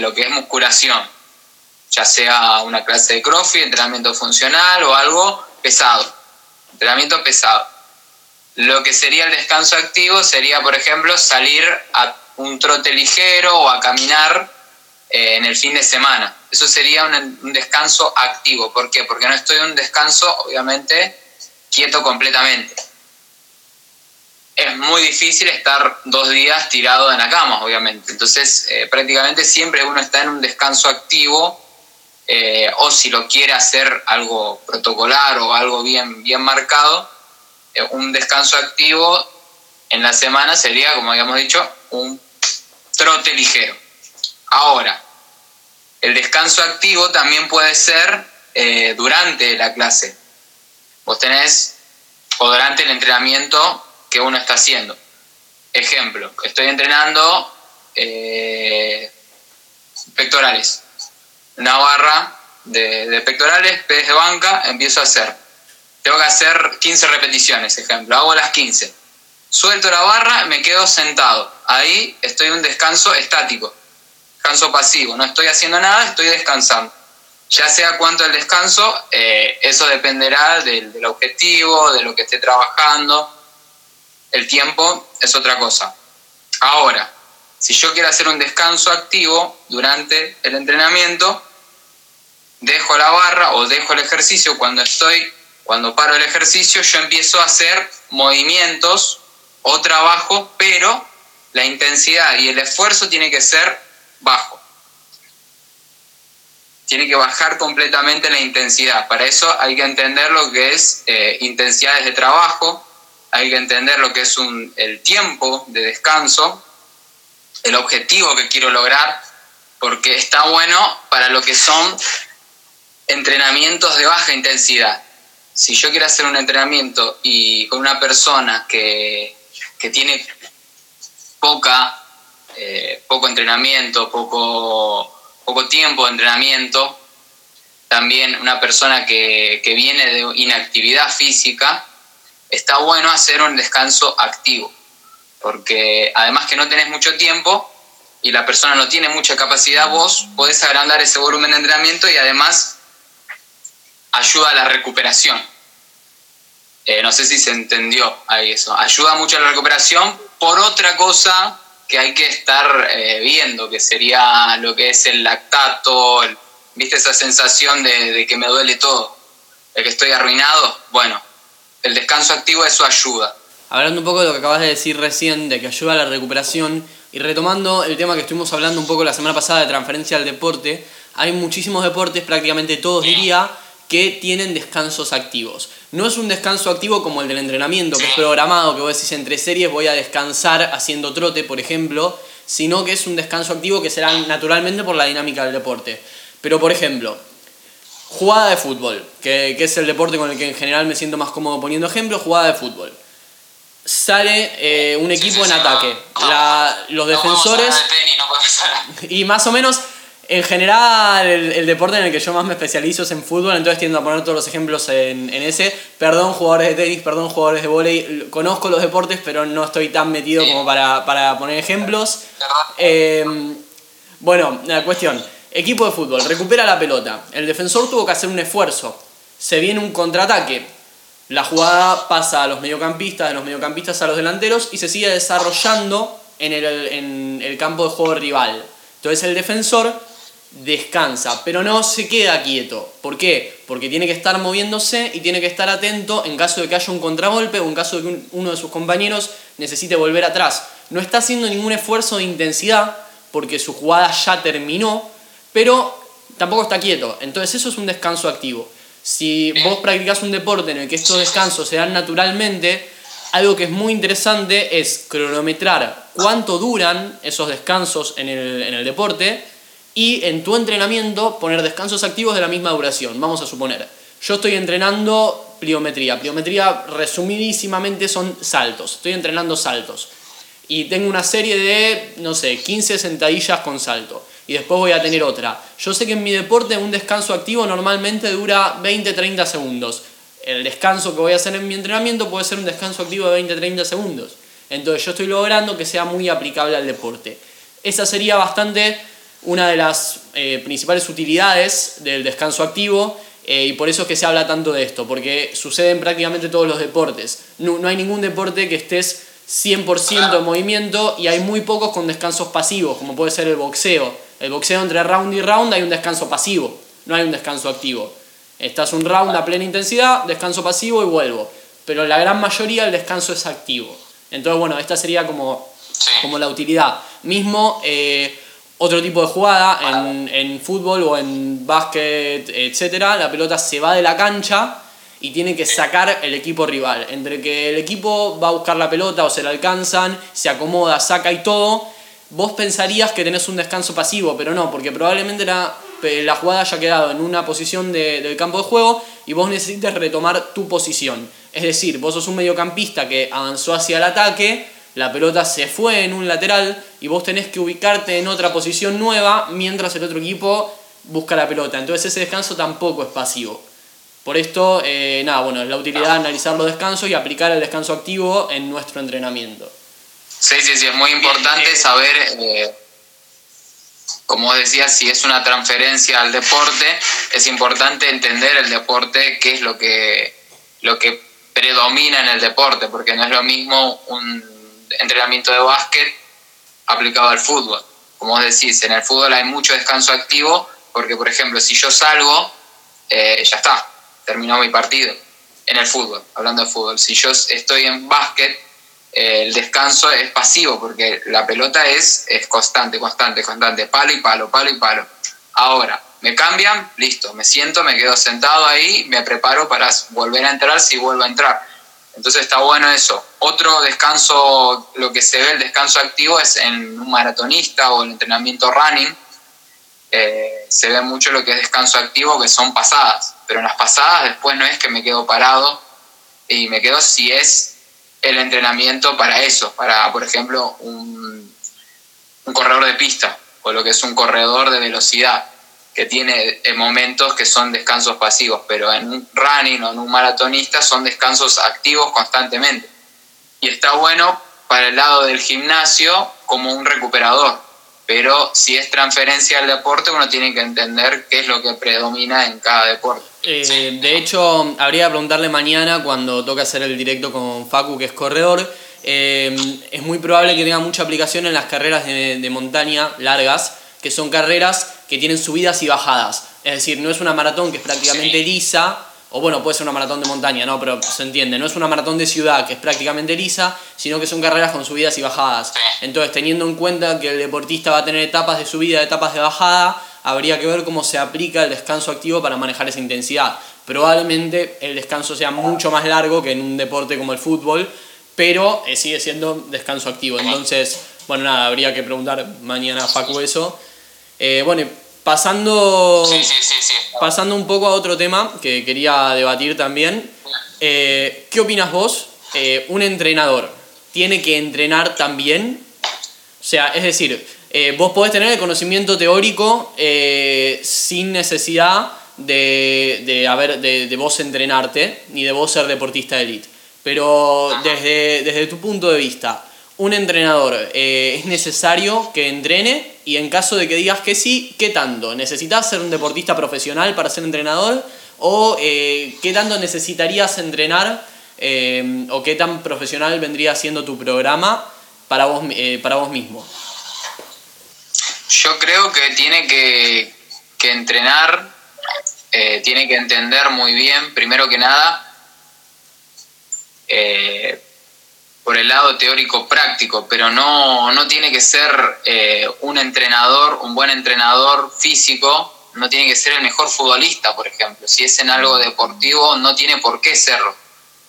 lo que es musculación, ya sea una clase de crossfit, entrenamiento funcional o algo pesado, entrenamiento pesado. Lo que sería el descanso activo sería, por ejemplo, salir a un trote ligero o a caminar eh, en el fin de semana. Eso sería un, descanso activo. ¿Por qué? Porque no estoy en un descanso, obviamente, quieto completamente. Es muy difícil estar dos días tirado en la cama, obviamente. Entonces, eh, prácticamente siempre uno está en un descanso activo eh, o si lo quiere hacer algo protocolar o algo bien, bien marcado, un descanso activo en la semana sería, como habíamos dicho, un trote ligero. Ahora, el descanso activo también puede ser eh, durante la clase. Vos tenés, o durante el entrenamiento que uno está haciendo. Ejemplo, estoy entrenando pectorales una barra de, pectorales, pes de banca, empiezo a hacer. Tengo que hacer 15 repeticiones, ejemplo. Hago las 15. Suelto la barra, me quedo sentado. Ahí estoy en un descanso estático, descanso pasivo. No estoy haciendo nada, estoy descansando. Ya sea cuánto el descanso, eh, eso dependerá del, del objetivo, de lo que esté trabajando. El tiempo es otra cosa. Ahora, si yo quiero hacer un descanso activo durante el entrenamiento, dejo la barra o dejo el ejercicio, cuando estoy, cuando paro el ejercicio, yo empiezo a hacer movimientos o trabajo, pero la intensidad y el esfuerzo tiene que ser bajo. Tiene que bajar completamente la intensidad. Para eso hay que entender lo que es eh, intensidades de trabajo, hay que entender lo que es el tiempo de descanso, el objetivo que quiero lograr, porque está bueno para lo que son entrenamientos de baja intensidad. Si yo quiero hacer un entrenamiento y con una persona que, tiene poca, eh, poco entrenamiento, poco, poco tiempo de entrenamiento, también una persona que, que viene de inactividad física, está bueno hacer un descanso activo, porque además que no tenés mucho tiempo y la persona no tiene mucha capacidad, vos podés agrandar ese volumen de entrenamiento y además ayuda a la recuperación. Eh, no sé si se entendió ahí eso. Ayuda mucho a la recuperación por otra cosa que hay que estar eh, viendo, que sería lo que es el lactato, ¿viste esa sensación de, de, que me duele todo? De que estoy arruinado. Bueno, el descanso activo eso ayuda. Hablando un poco de lo que acabas de decir recién, de que ayuda a la recuperación, y retomando el tema que estuvimos hablando un poco la semana pasada de transferencia al deporte, hay muchísimos deportes, prácticamente todos diría, que tienen descansos activos. No es un descanso activo como el del entrenamiento, que es programado, que vos decís entre series voy a descansar haciendo trote, por ejemplo, sino que es un descanso activo que será naturalmente por la dinámica del deporte. Pero, por ejemplo, jugada de fútbol, que, es el deporte con el que en general me siento más cómodo poniendo ejemplo, jugada de fútbol. Sale eh, un equipo en ataque. los defensores... y más o menos en general, el, deporte en el que yo más me especializo es en fútbol, entonces tiendo a poner todos los ejemplos en, ese. Perdón, jugadores de tenis, perdón, jugadores de volei. Conozco los deportes, pero no estoy tan metido como para, poner ejemplos. Em, bueno, la cuestión. Equipo de fútbol, recupera la pelota. El defensor tuvo que hacer un esfuerzo. Se viene un contraataque. La jugada pasa a los mediocampistas, de los mediocampistas a los delanteros y se sigue desarrollando en el, en el campo de juego rival. Entonces el defensor descansa, pero no se queda quieto. ¿Por qué? Porque tiene que estar moviéndose y tiene que estar atento en caso de que haya un contragolpe o en caso de que uno de sus compañeros necesite volver atrás. No está haciendo ningún esfuerzo de intensidad porque su jugada ya terminó, pero tampoco está quieto. Entonces eso es un descanso activo. Si vos practicás un deporte en el que estos descansos se dan naturalmente, algo que es muy interesante es cronometrar cuánto duran esos descansos en el, en el deporte y en tu entrenamiento poner descansos activos de la misma duración. Vamos a suponer, yo estoy entrenando pliometría. Pliometría resumidísimamente son saltos. Estoy entrenando saltos. Y tengo una serie de, no sé, 15 sentadillas con salto. Y después voy a tener otra. Yo sé que en mi deporte un descanso activo normalmente dura 20-30 segundos. El descanso que voy a hacer en mi entrenamiento puede ser un descanso activo de 20-30 segundos. Entonces yo estoy logrando que sea muy aplicable al deporte. Esa sería bastante una de las eh, principales utilidades del descanso activo eh, y por eso es que se habla tanto de esto, porque sucede en prácticamente todos los deportes. No, no hay ningún deporte que estés 100% en movimiento y hay muy pocos con descansos pasivos, como puede ser el boxeo. El boxeo entre round y round hay un descanso pasivo, no hay un descanso activo. Estás un round a plena intensidad, descanso pasivo y vuelvo. Pero la gran mayoría el descanso es activo. Entonces, bueno, esta sería como, como la utilidad. Mismo eh, otro tipo de jugada en, en fútbol o en básquet, etcétera, la pelota se va de la cancha y tiene que sacar el equipo rival. Entre que el equipo va a buscar la pelota o se la alcanzan, se acomoda, saca y todo, vos pensarías que tenés un descanso pasivo, pero no, porque probablemente la, la jugada haya quedado en una posición del campo de juego y vos necesites retomar tu posición. Es decir, vos sos un mediocampista que avanzó hacia el ataque, la pelota se fue en un lateral y vos tenés que ubicarte en otra posición nueva mientras el otro equipo busca la pelota. Entonces ese descanso tampoco es pasivo. Por esto, eh, nada, bueno, es la utilidad de analizar los descansos y aplicar el descanso activo en nuestro entrenamiento. Sí, sí, sí, es muy importante saber, eh, como decía, si es una transferencia al deporte, es importante entender el deporte, qué es lo que, lo que predomina en el deporte, porque no es lo mismo un entrenamiento de básquet aplicado al fútbol. Como vos decís, en el fútbol hay mucho descanso activo, porque por ejemplo, si yo salgo, eh, ya está, terminó mi partido en el fútbol, hablando de fútbol. Si yo estoy en básquet, eh, el descanso es pasivo porque la pelota es, es constante, constante, constante, palo y palo, palo y palo. Ahora, me cambian, listo, me siento, me quedo sentado ahí, me preparo para volver a entrar si vuelvo a entrar. Entonces está bueno eso. Otro descanso, lo que se ve el descanso activo es en un maratonista o el entrenamiento running. Eh, se ve mucho lo que es descanso activo, que son pasadas pero en las pasadas después no es que me quedo parado y me quedo si es el entrenamiento para eso, para, por ejemplo, un, un corredor de pista o lo que es un corredor de velocidad, que tiene eh, momentos que son descansos pasivos, pero en un running o en un maratonista son descansos activos constantemente. Y está bueno para el lado del gimnasio como un recuperador, pero si es transferencia al deporte, uno tiene que entender qué es lo que predomina en cada deporte. Eh, de hecho, habría que preguntarle mañana cuando toque hacer el directo con Facu, que es corredor. Eh, es muy probable que tenga mucha aplicación en las carreras de, montaña largas, que son carreras que tienen subidas y bajadas. Es decir, no es una maratón que es prácticamente lisa, o bueno, puede ser una maratón de montaña, no, pero se entiende, no es una maratón de ciudad que es prácticamente lisa, sino que son carreras con subidas y bajadas. Entonces, teniendo en cuenta que el deportista va a tener etapas de subida, etapas de bajada, habría que ver cómo se aplica el descanso activo para manejar esa intensidad. Probablemente el descanso sea mucho más largo que en un deporte como el fútbol, pero eh, sigue siendo descanso activo. Entonces, bueno, nada, habría que preguntar mañana a Facu eso. Eh, bueno, Pasando, pasando un poco a otro tema que quería debatir también, eh, ¿qué opinas vos? Eh, ¿Un entrenador tiene que entrenar también? O sea, es decir, eh, vos podés tener el conocimiento teórico sin necesidad de, de, de, vos entrenarte ni de vos ser deportista de élite. Pero desde, desde tu punto de vista, un entrenador eh, es necesario que entrene y en caso de que digas que sí, ¿qué tanto? ¿Necesitas ser un deportista profesional para ser entrenador? ¿O eh, qué tanto necesitarías entrenar eh, o qué tan profesional vendría siendo tu programa para vos, para vos mismo? Yo creo que tiene que, que entrenar tiene que entender muy bien, primero que nada, por el lado teórico práctico, pero no, no tiene que ser eh, un entrenador, un buen entrenador físico, no tiene que ser el mejor futbolista, por ejemplo. Si es en algo deportivo, no tiene por qué serlo.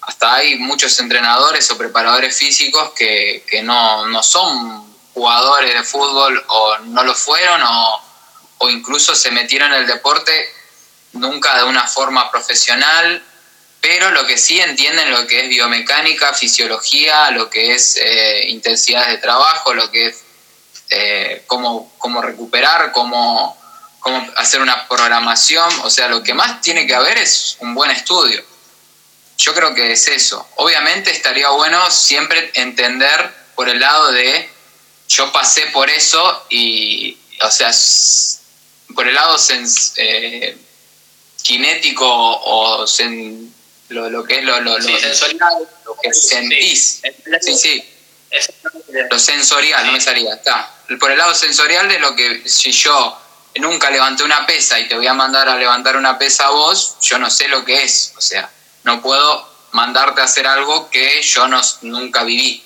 Hasta hay muchos entrenadores o preparadores físicos que, que no, no son jugadores de fútbol o no lo fueron o, o incluso se metieron en el deporte nunca de una forma profesional, pero lo que sí entienden lo que es biomecánica, fisiología, lo que es eh, intensidades de trabajo, lo que es eh, cómo, cómo, recuperar, cómo, cómo hacer una programación, o sea, lo que más tiene que haber es un buen estudio. Yo creo que es eso. Obviamente estaría bueno siempre entender por el lado de yo pasé por eso y, o sea, por el lado eh, cinético o lo, lo, que es lo, lo, sensorial, lo que sentís. Sí, sí. Lo sensorial, no me salía. Está. Por el lado sensorial de lo que si yo nunca levanté una pesa y te voy a mandar a levantar una pesa a vos, yo no sé lo que es. O sea, no puedo mandarte a hacer algo que yo no, nunca viví.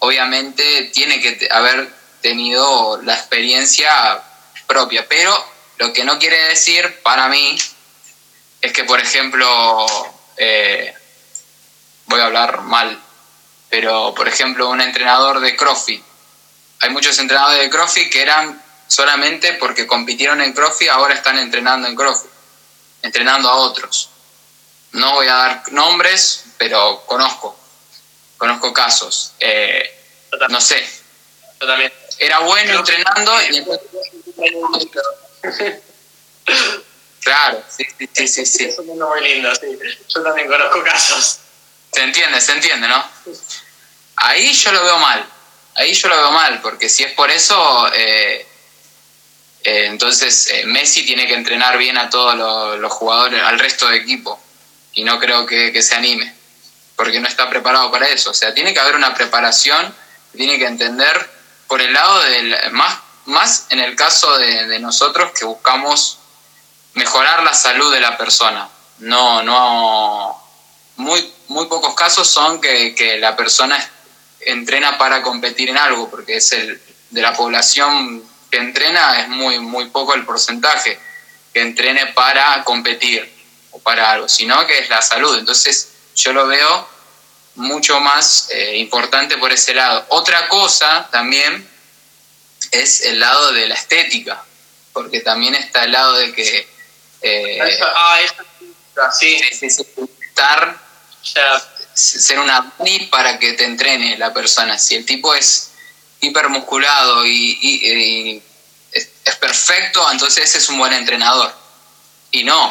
Obviamente tiene que haber tenido la experiencia propia, pero lo que no quiere decir para mí es que, por ejemplo, eh, voy a hablar mal, pero por ejemplo, un entrenador de CrossFit, hay muchos entrenadores de CrossFit que eran solamente porque compitieron en CrossFit, ahora están entrenando en CrossFit, entrenando a otros. No voy a dar nombres, pero conozco, conozco casos. Eh, no sé. Yo también. Era bueno entrenando y Claro, sí, sí, sí, sí. Es un mundo muy lindo, sí. Yo también conozco casos. Se entiende, se entiende, ¿no? Ahí yo lo veo mal. Ahí yo lo veo mal, porque si es por eso, eh, eh, entonces eh, Messi tiene que entrenar bien a todos los, jugadores, al resto del equipo. Y no creo que, se anime, porque no está preparado para eso. O sea, tiene que haber una preparación, tiene que entender por el lado del. Más, más en el caso de, de nosotros que buscamos mejorar la salud de la persona. No, no. Muy, muy pocos casos son que, la persona entrena para competir en algo, porque es el de la población que entrena es muy, muy poco el porcentaje que entrene para competir o para algo, sino que es la salud. Entonces yo lo veo mucho más eh, importante por ese lado. Otra cosa también es el lado de la estética, porque también está el lado de que eh, ah, sí. sí, sí, Estar, ser una bunny para que te entrene la persona. Si el tipo es hipermusculado y, y, es, perfecto, entonces ese es un buen entrenador. Y no,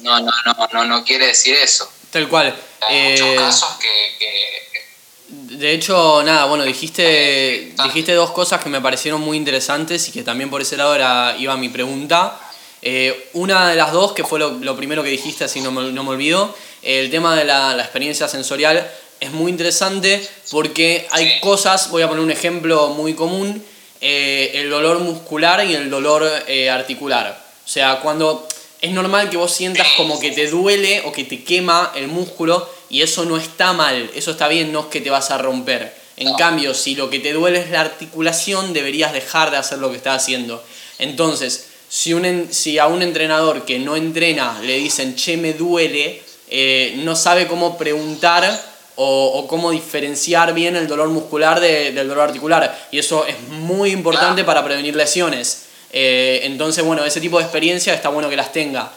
no, no, no, no, no quiere decir eso. Tal cual. Hay muchos eh, casos que, De hecho, nada, bueno, dijiste, dijiste dos cosas que me parecieron muy interesantes y que también por ese lado era, iba mi pregunta. Eh, una de las dos, que fue lo, primero que dijiste, así no me, no me olvido, el tema de la, experiencia sensorial es muy interesante porque hay cosas, voy a poner un ejemplo muy común, eh, el dolor muscular y el dolor eh, articular. O sea, cuando es normal que vos sientas como que te duele o que te quema el músculo y eso no está mal, eso está bien, no es que te vas a romper. En cambio, si lo que te duele es la articulación, deberías dejar de hacer lo que estás haciendo. Entonces, si, un, si a un entrenador que no entrena le dicen, che, me duele, eh, no sabe cómo preguntar o, cómo diferenciar bien el dolor muscular del dolor articular. Y eso es muy importante para prevenir lesiones. Eh, entonces, bueno, ese tipo de experiencia está bueno que las tenga.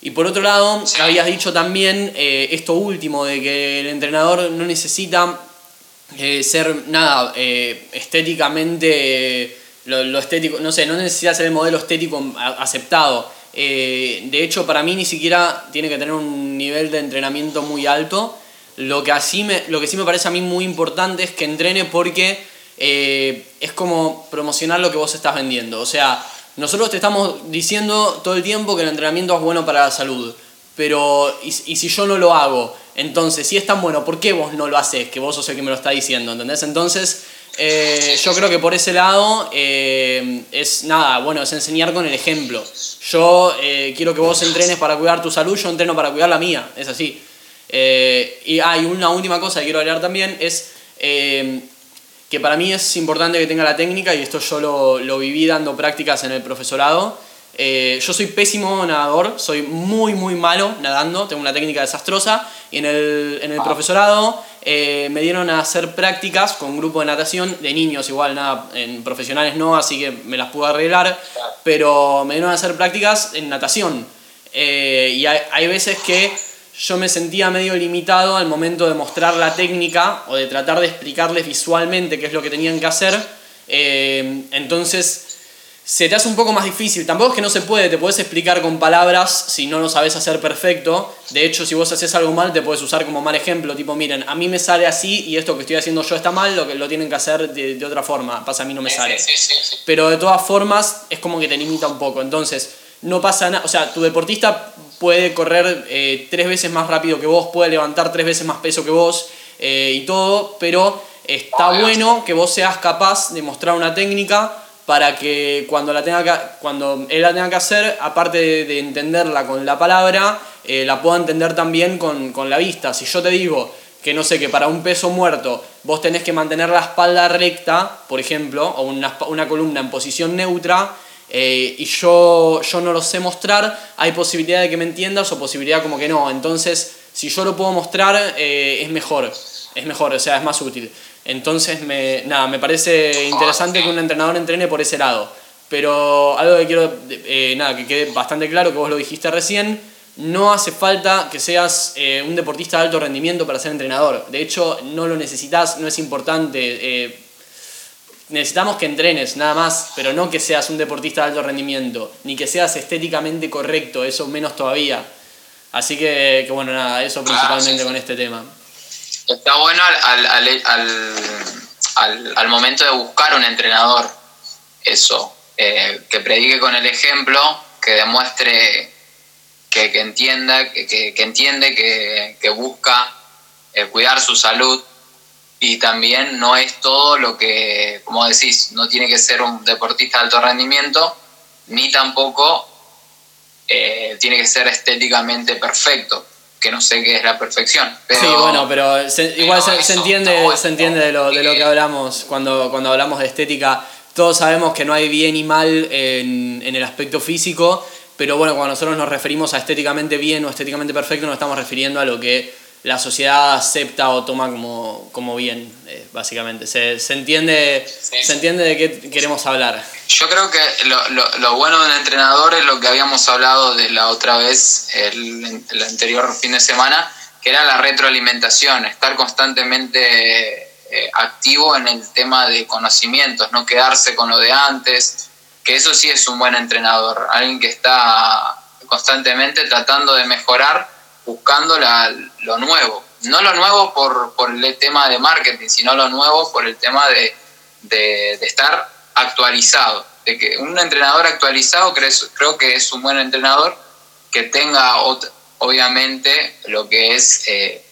Y por otro lado, habías dicho también eh, esto último, de que el entrenador no necesita ser nada estéticamente lo, estético, no sé, no necesita ser el modelo estético aceptado. Eh, de hecho, para mí ni siquiera tiene que tener un nivel de entrenamiento muy alto. Lo que, así me, lo que sí me parece a mí muy importante es que entrene porque eh, es como promocionar lo que vos estás vendiendo. O sea, nosotros te estamos diciendo todo el tiempo que el entrenamiento es bueno para la salud. Pero, y, y si yo no lo hago, entonces, si es tan bueno, ¿por qué vos no lo haces? Que vos sos el que me lo está diciendo, ¿entendés? Entonces, eh, yo creo que por ese lado eh, es nada, bueno, es enseñar con el ejemplo. Yo eh, quiero que vos entrenes para cuidar tu salud, yo entreno para cuidar la mía, es así. y hay una última cosa que quiero hablar también, es que para mí es importante que tenga la técnica, y esto yo lo, lo viví dando prácticas en el profesorado. Yo soy pésimo nadador, soy muy, muy malo nadando, tengo una técnica desastrosa, y en el, en el profesorado eh, me dieron a hacer prácticas con un grupo de natación de niños, igual nada, en profesionales no, así que me las pude arreglar, pero me dieron a hacer prácticas en natación. Eh, y hay, veces que yo me sentía medio limitado al momento de mostrar la técnica o de tratar de explicarles visualmente qué es lo que tenían que hacer. Eh, entonces se te hace un poco más difícil. Tampoco es que no se puede, te puedes explicar con palabras si no lo sabes hacer perfecto. De hecho, si vos haces algo mal, te puedes usar como mal ejemplo. Tipo, miren, a mí me sale así y esto que estoy haciendo yo está mal, lo que lo tienen que hacer de, otra forma. Pasa, a mí no me sale. Pero de todas formas, es como que te limita un poco. Entonces, no pasa nada. O sea, tu deportista puede correr eh, tres veces más rápido que vos, puede levantar tres veces más peso que vos eh, y todo, pero está bueno que vos seas capaz de mostrar una técnica para que cuando, la tenga que, cuando él la tenga que hacer, aparte de, entenderla con la palabra, eh, la pueda entender también con, con, la vista. Si yo te digo que no sé, que para un peso muerto vos tenés que mantener la espalda recta, por ejemplo, o una, una columna en posición neutra, eh, y yo, yo no lo sé mostrar, hay posibilidad de que me entiendas o posibilidad como que no. Entonces, si yo lo puedo mostrar, eh, es mejor, es mejor, o sea, es más útil. Entonces, me, nada, me parece interesante que un entrenador entrene por ese lado. Pero algo que quiero, eh, nada, que quede bastante claro, que vos lo dijiste recién, no hace falta que seas eh, un deportista de alto rendimiento para ser entrenador. De hecho, no lo necesitas, no es importante. Eh, necesitamos que entrenes, nada más, pero no que seas un deportista de alto rendimiento, ni que seas estéticamente correcto, eso menos todavía. Así que, que bueno, nada, eso principalmente con este tema. Está bueno al, al, al, al, momento de buscar un entrenador eso, eh, que predique con el ejemplo, que demuestre que, que entienda, que, que, entiende, que, que busca eh, cuidar su salud. Y también no es todo lo que, como decís, no tiene que ser un deportista de alto rendimiento, ni tampoco eh, tiene que ser estéticamente perfecto que no sé qué es la perfección. sí, bueno, pero igual se, entiende, se entiende de lo, de lo que hablamos cuando, cuando hablamos de estética. Todos sabemos que no hay bien y mal en, en el aspecto físico, pero bueno, cuando nosotros nos referimos a estéticamente bien o estéticamente perfecto, nos estamos refiriendo a lo que la sociedad acepta o toma como, como bien, eh, básicamente. Se, se entiende, se entiende de qué queremos hablar. Yo creo que lo, lo, lo, bueno de un entrenador es lo que habíamos hablado de la otra vez, el, el anterior fin de semana, que era la retroalimentación, estar constantemente eh, activo en el tema de conocimientos, no quedarse con lo de antes, que eso sí es un buen entrenador, alguien que está constantemente tratando de mejorar buscando lo nuevo. No lo nuevo por, por, el tema de marketing, sino lo nuevo por el tema de, de, estar actualizado. De que un entrenador actualizado creo, creo que es un buen entrenador que tenga obviamente lo que es eh,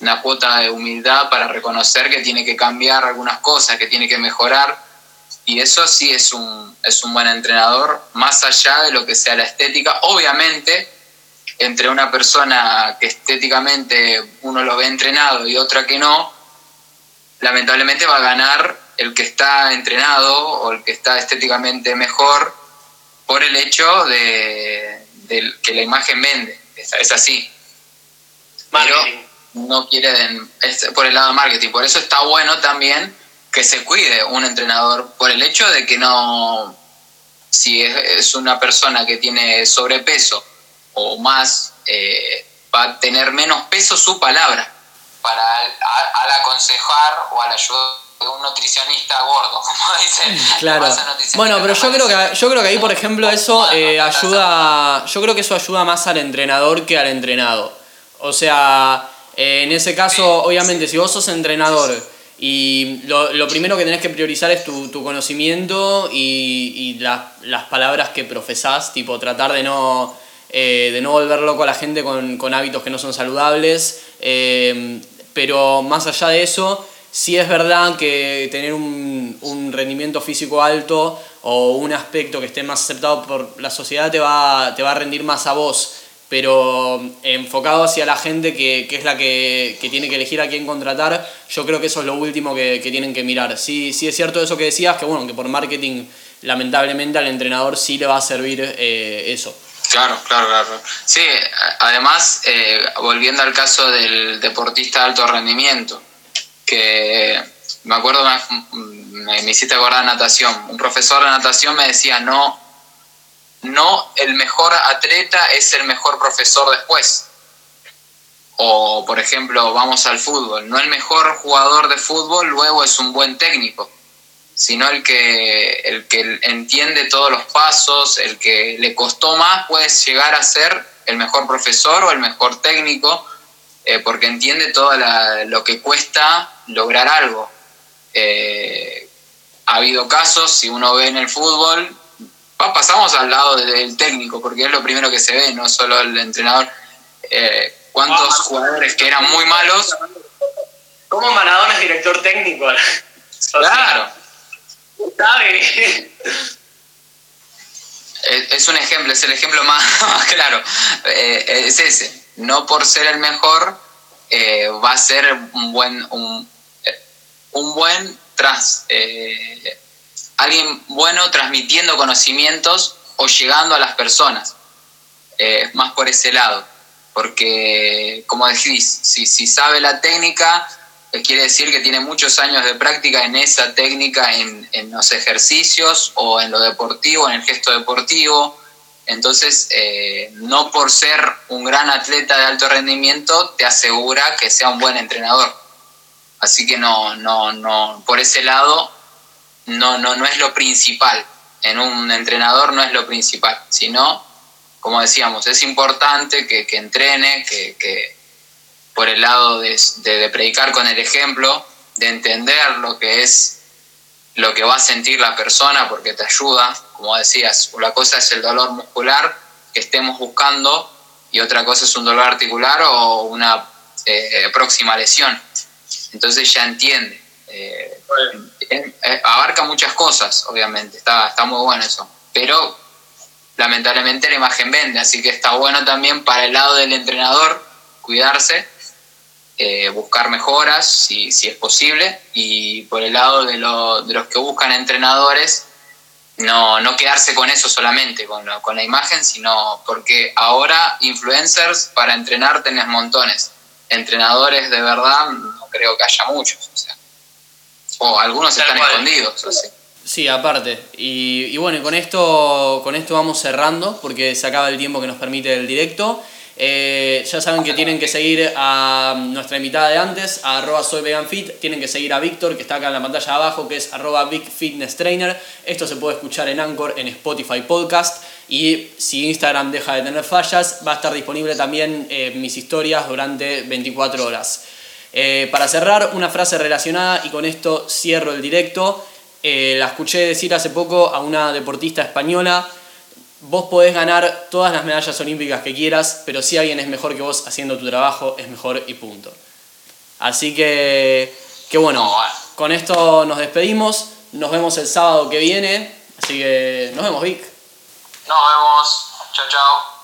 una cuota de humildad para reconocer que tiene que cambiar algunas cosas, que tiene que mejorar. Y eso sí es un, es un buen entrenador, más allá de lo que sea la estética. Obviamente, entre una persona que estéticamente uno lo ve entrenado y otra que no, lamentablemente va a ganar el que está entrenado o el que está estéticamente mejor por el hecho de, que la imagen vende. Es, así. Pero no quieren, es por el lado de marketing. Por eso está bueno también que se cuide un entrenador, por el hecho de que no, si es una persona que tiene sobrepeso, o más, eh, va a tener menos peso su palabra. Para al, aconsejar o al ayudar de un nutricionista gordo, como dicen. Claro. Bueno, pero yo creo que yo creo que ahí, por ejemplo, eso eh, ayuda. Yo creo que eso ayuda más al entrenador que al entrenado. O sea, eh, en ese caso, obviamente, si vos sos entrenador y lo, lo, primero que tenés que priorizar es tu, tu conocimiento y, y las palabras que profesás, tipo tratar de no eh, de no volver loco a la gente con, hábitos que no son saludables, eh, pero más allá de eso, sí es verdad que tener un, rendimiento físico alto o un aspecto que esté más aceptado por la sociedad te va, te va a rendir más a vos pero enfocado hacia la gente que, que es la que, que, tiene que elegir a quién contratar, yo creo que eso es lo último que, que, tienen que mirar. Sí, sí es cierto eso que decías, que bueno, que por marketing lamentablemente al entrenador sí le va a servir eh, eso. Claro, claro, claro. Sí, además, eh, volviendo al caso del deportista de alto rendimiento, que me acuerdo, me, me hiciste acordar de natación, un profesor de natación me decía, no, no el mejor atleta es el mejor profesor después. O, por ejemplo, vamos al fútbol, no el mejor jugador de fútbol luego es un buen técnico, sino el que, el que entiende todos los pasos, el que le costó más puede llegar a ser el mejor profesor o el mejor técnico, eh, porque entiende todo lo que cuesta lograr algo. Eh, ha habido casos, si uno ve en el fútbol, pasamos al lado del técnico, porque es lo primero que se ve, no solo el entrenador. Eh, ¿Cuántos ah, jugadores que eran muy malos? ¿Cómo Maradona es director técnico? claro. ¿Sabe? Es, un ejemplo, es el ejemplo más, claro. Eh, es ese. No por ser el mejor eh, va a ser un buen, un, un buen tras, alguien bueno transmitiendo conocimientos o llegando a las personas. Eh, más por ese lado. Porque, como decís, si, si sabe la técnica, eh, quiere decir que tiene muchos años de práctica en esa técnica, en, en, los ejercicios o en lo deportivo, en el gesto deportivo. Entonces, eh, no por ser un gran atleta de alto rendimiento te asegura que sea un buen entrenador. Así que no, no, no, por ese lado no, no, no es lo principal. En un entrenador no es lo principal, sino, como decíamos, es importante que, entrene, que, por el lado de, predicar con el ejemplo, de entender lo que es lo que va a sentir la persona porque te ayuda, como decías, una cosa es el dolor muscular que estemos buscando y otra cosa es un dolor articular o una eh, próxima lesión. Entonces ya entiende. Eh, eh, abarca muchas cosas, obviamente, está, está muy bueno eso, pero lamentablemente la imagen vende, así que está bueno también para el lado del entrenador cuidarse, eh, buscar mejoras si, si, es posible, y por el lado de, de los que buscan entrenadores, no, no quedarse con eso solamente, con, con la imagen, sino porque ahora influencers para entrenar tenés montones. Entrenadores de verdad no creo que haya muchos. O sea, o algunos están escondidos, así. Sí, aparte. Y, y, bueno, con esto, con esto vamos cerrando porque se acaba el tiempo que nos permite el directo. Eh, ya saben que tienen que seguir a nuestra invitada de antes, a arroba soy veganfit, tienen que seguir a Víctor, que está acá en la pantalla abajo, que es arroba Big Fitness Trainer. Esto se puede escuchar en Anchor, en Spotify Podcast. Y si Instagram deja de tener fallas, va a estar disponible también eh, mis historias durante 24 horas. Eh, para cerrar, una frase relacionada y con esto cierro el directo. La escuché decir hace poco a una deportista española, vos podés ganar todas las medallas olímpicas que quieras, pero si alguien es mejor que vos haciendo tu trabajo, es mejor y punto. Así que, que bueno, con esto nos despedimos, nos vemos el sábado que viene, así que nos vemos Vic. Nos vemos, chao chao.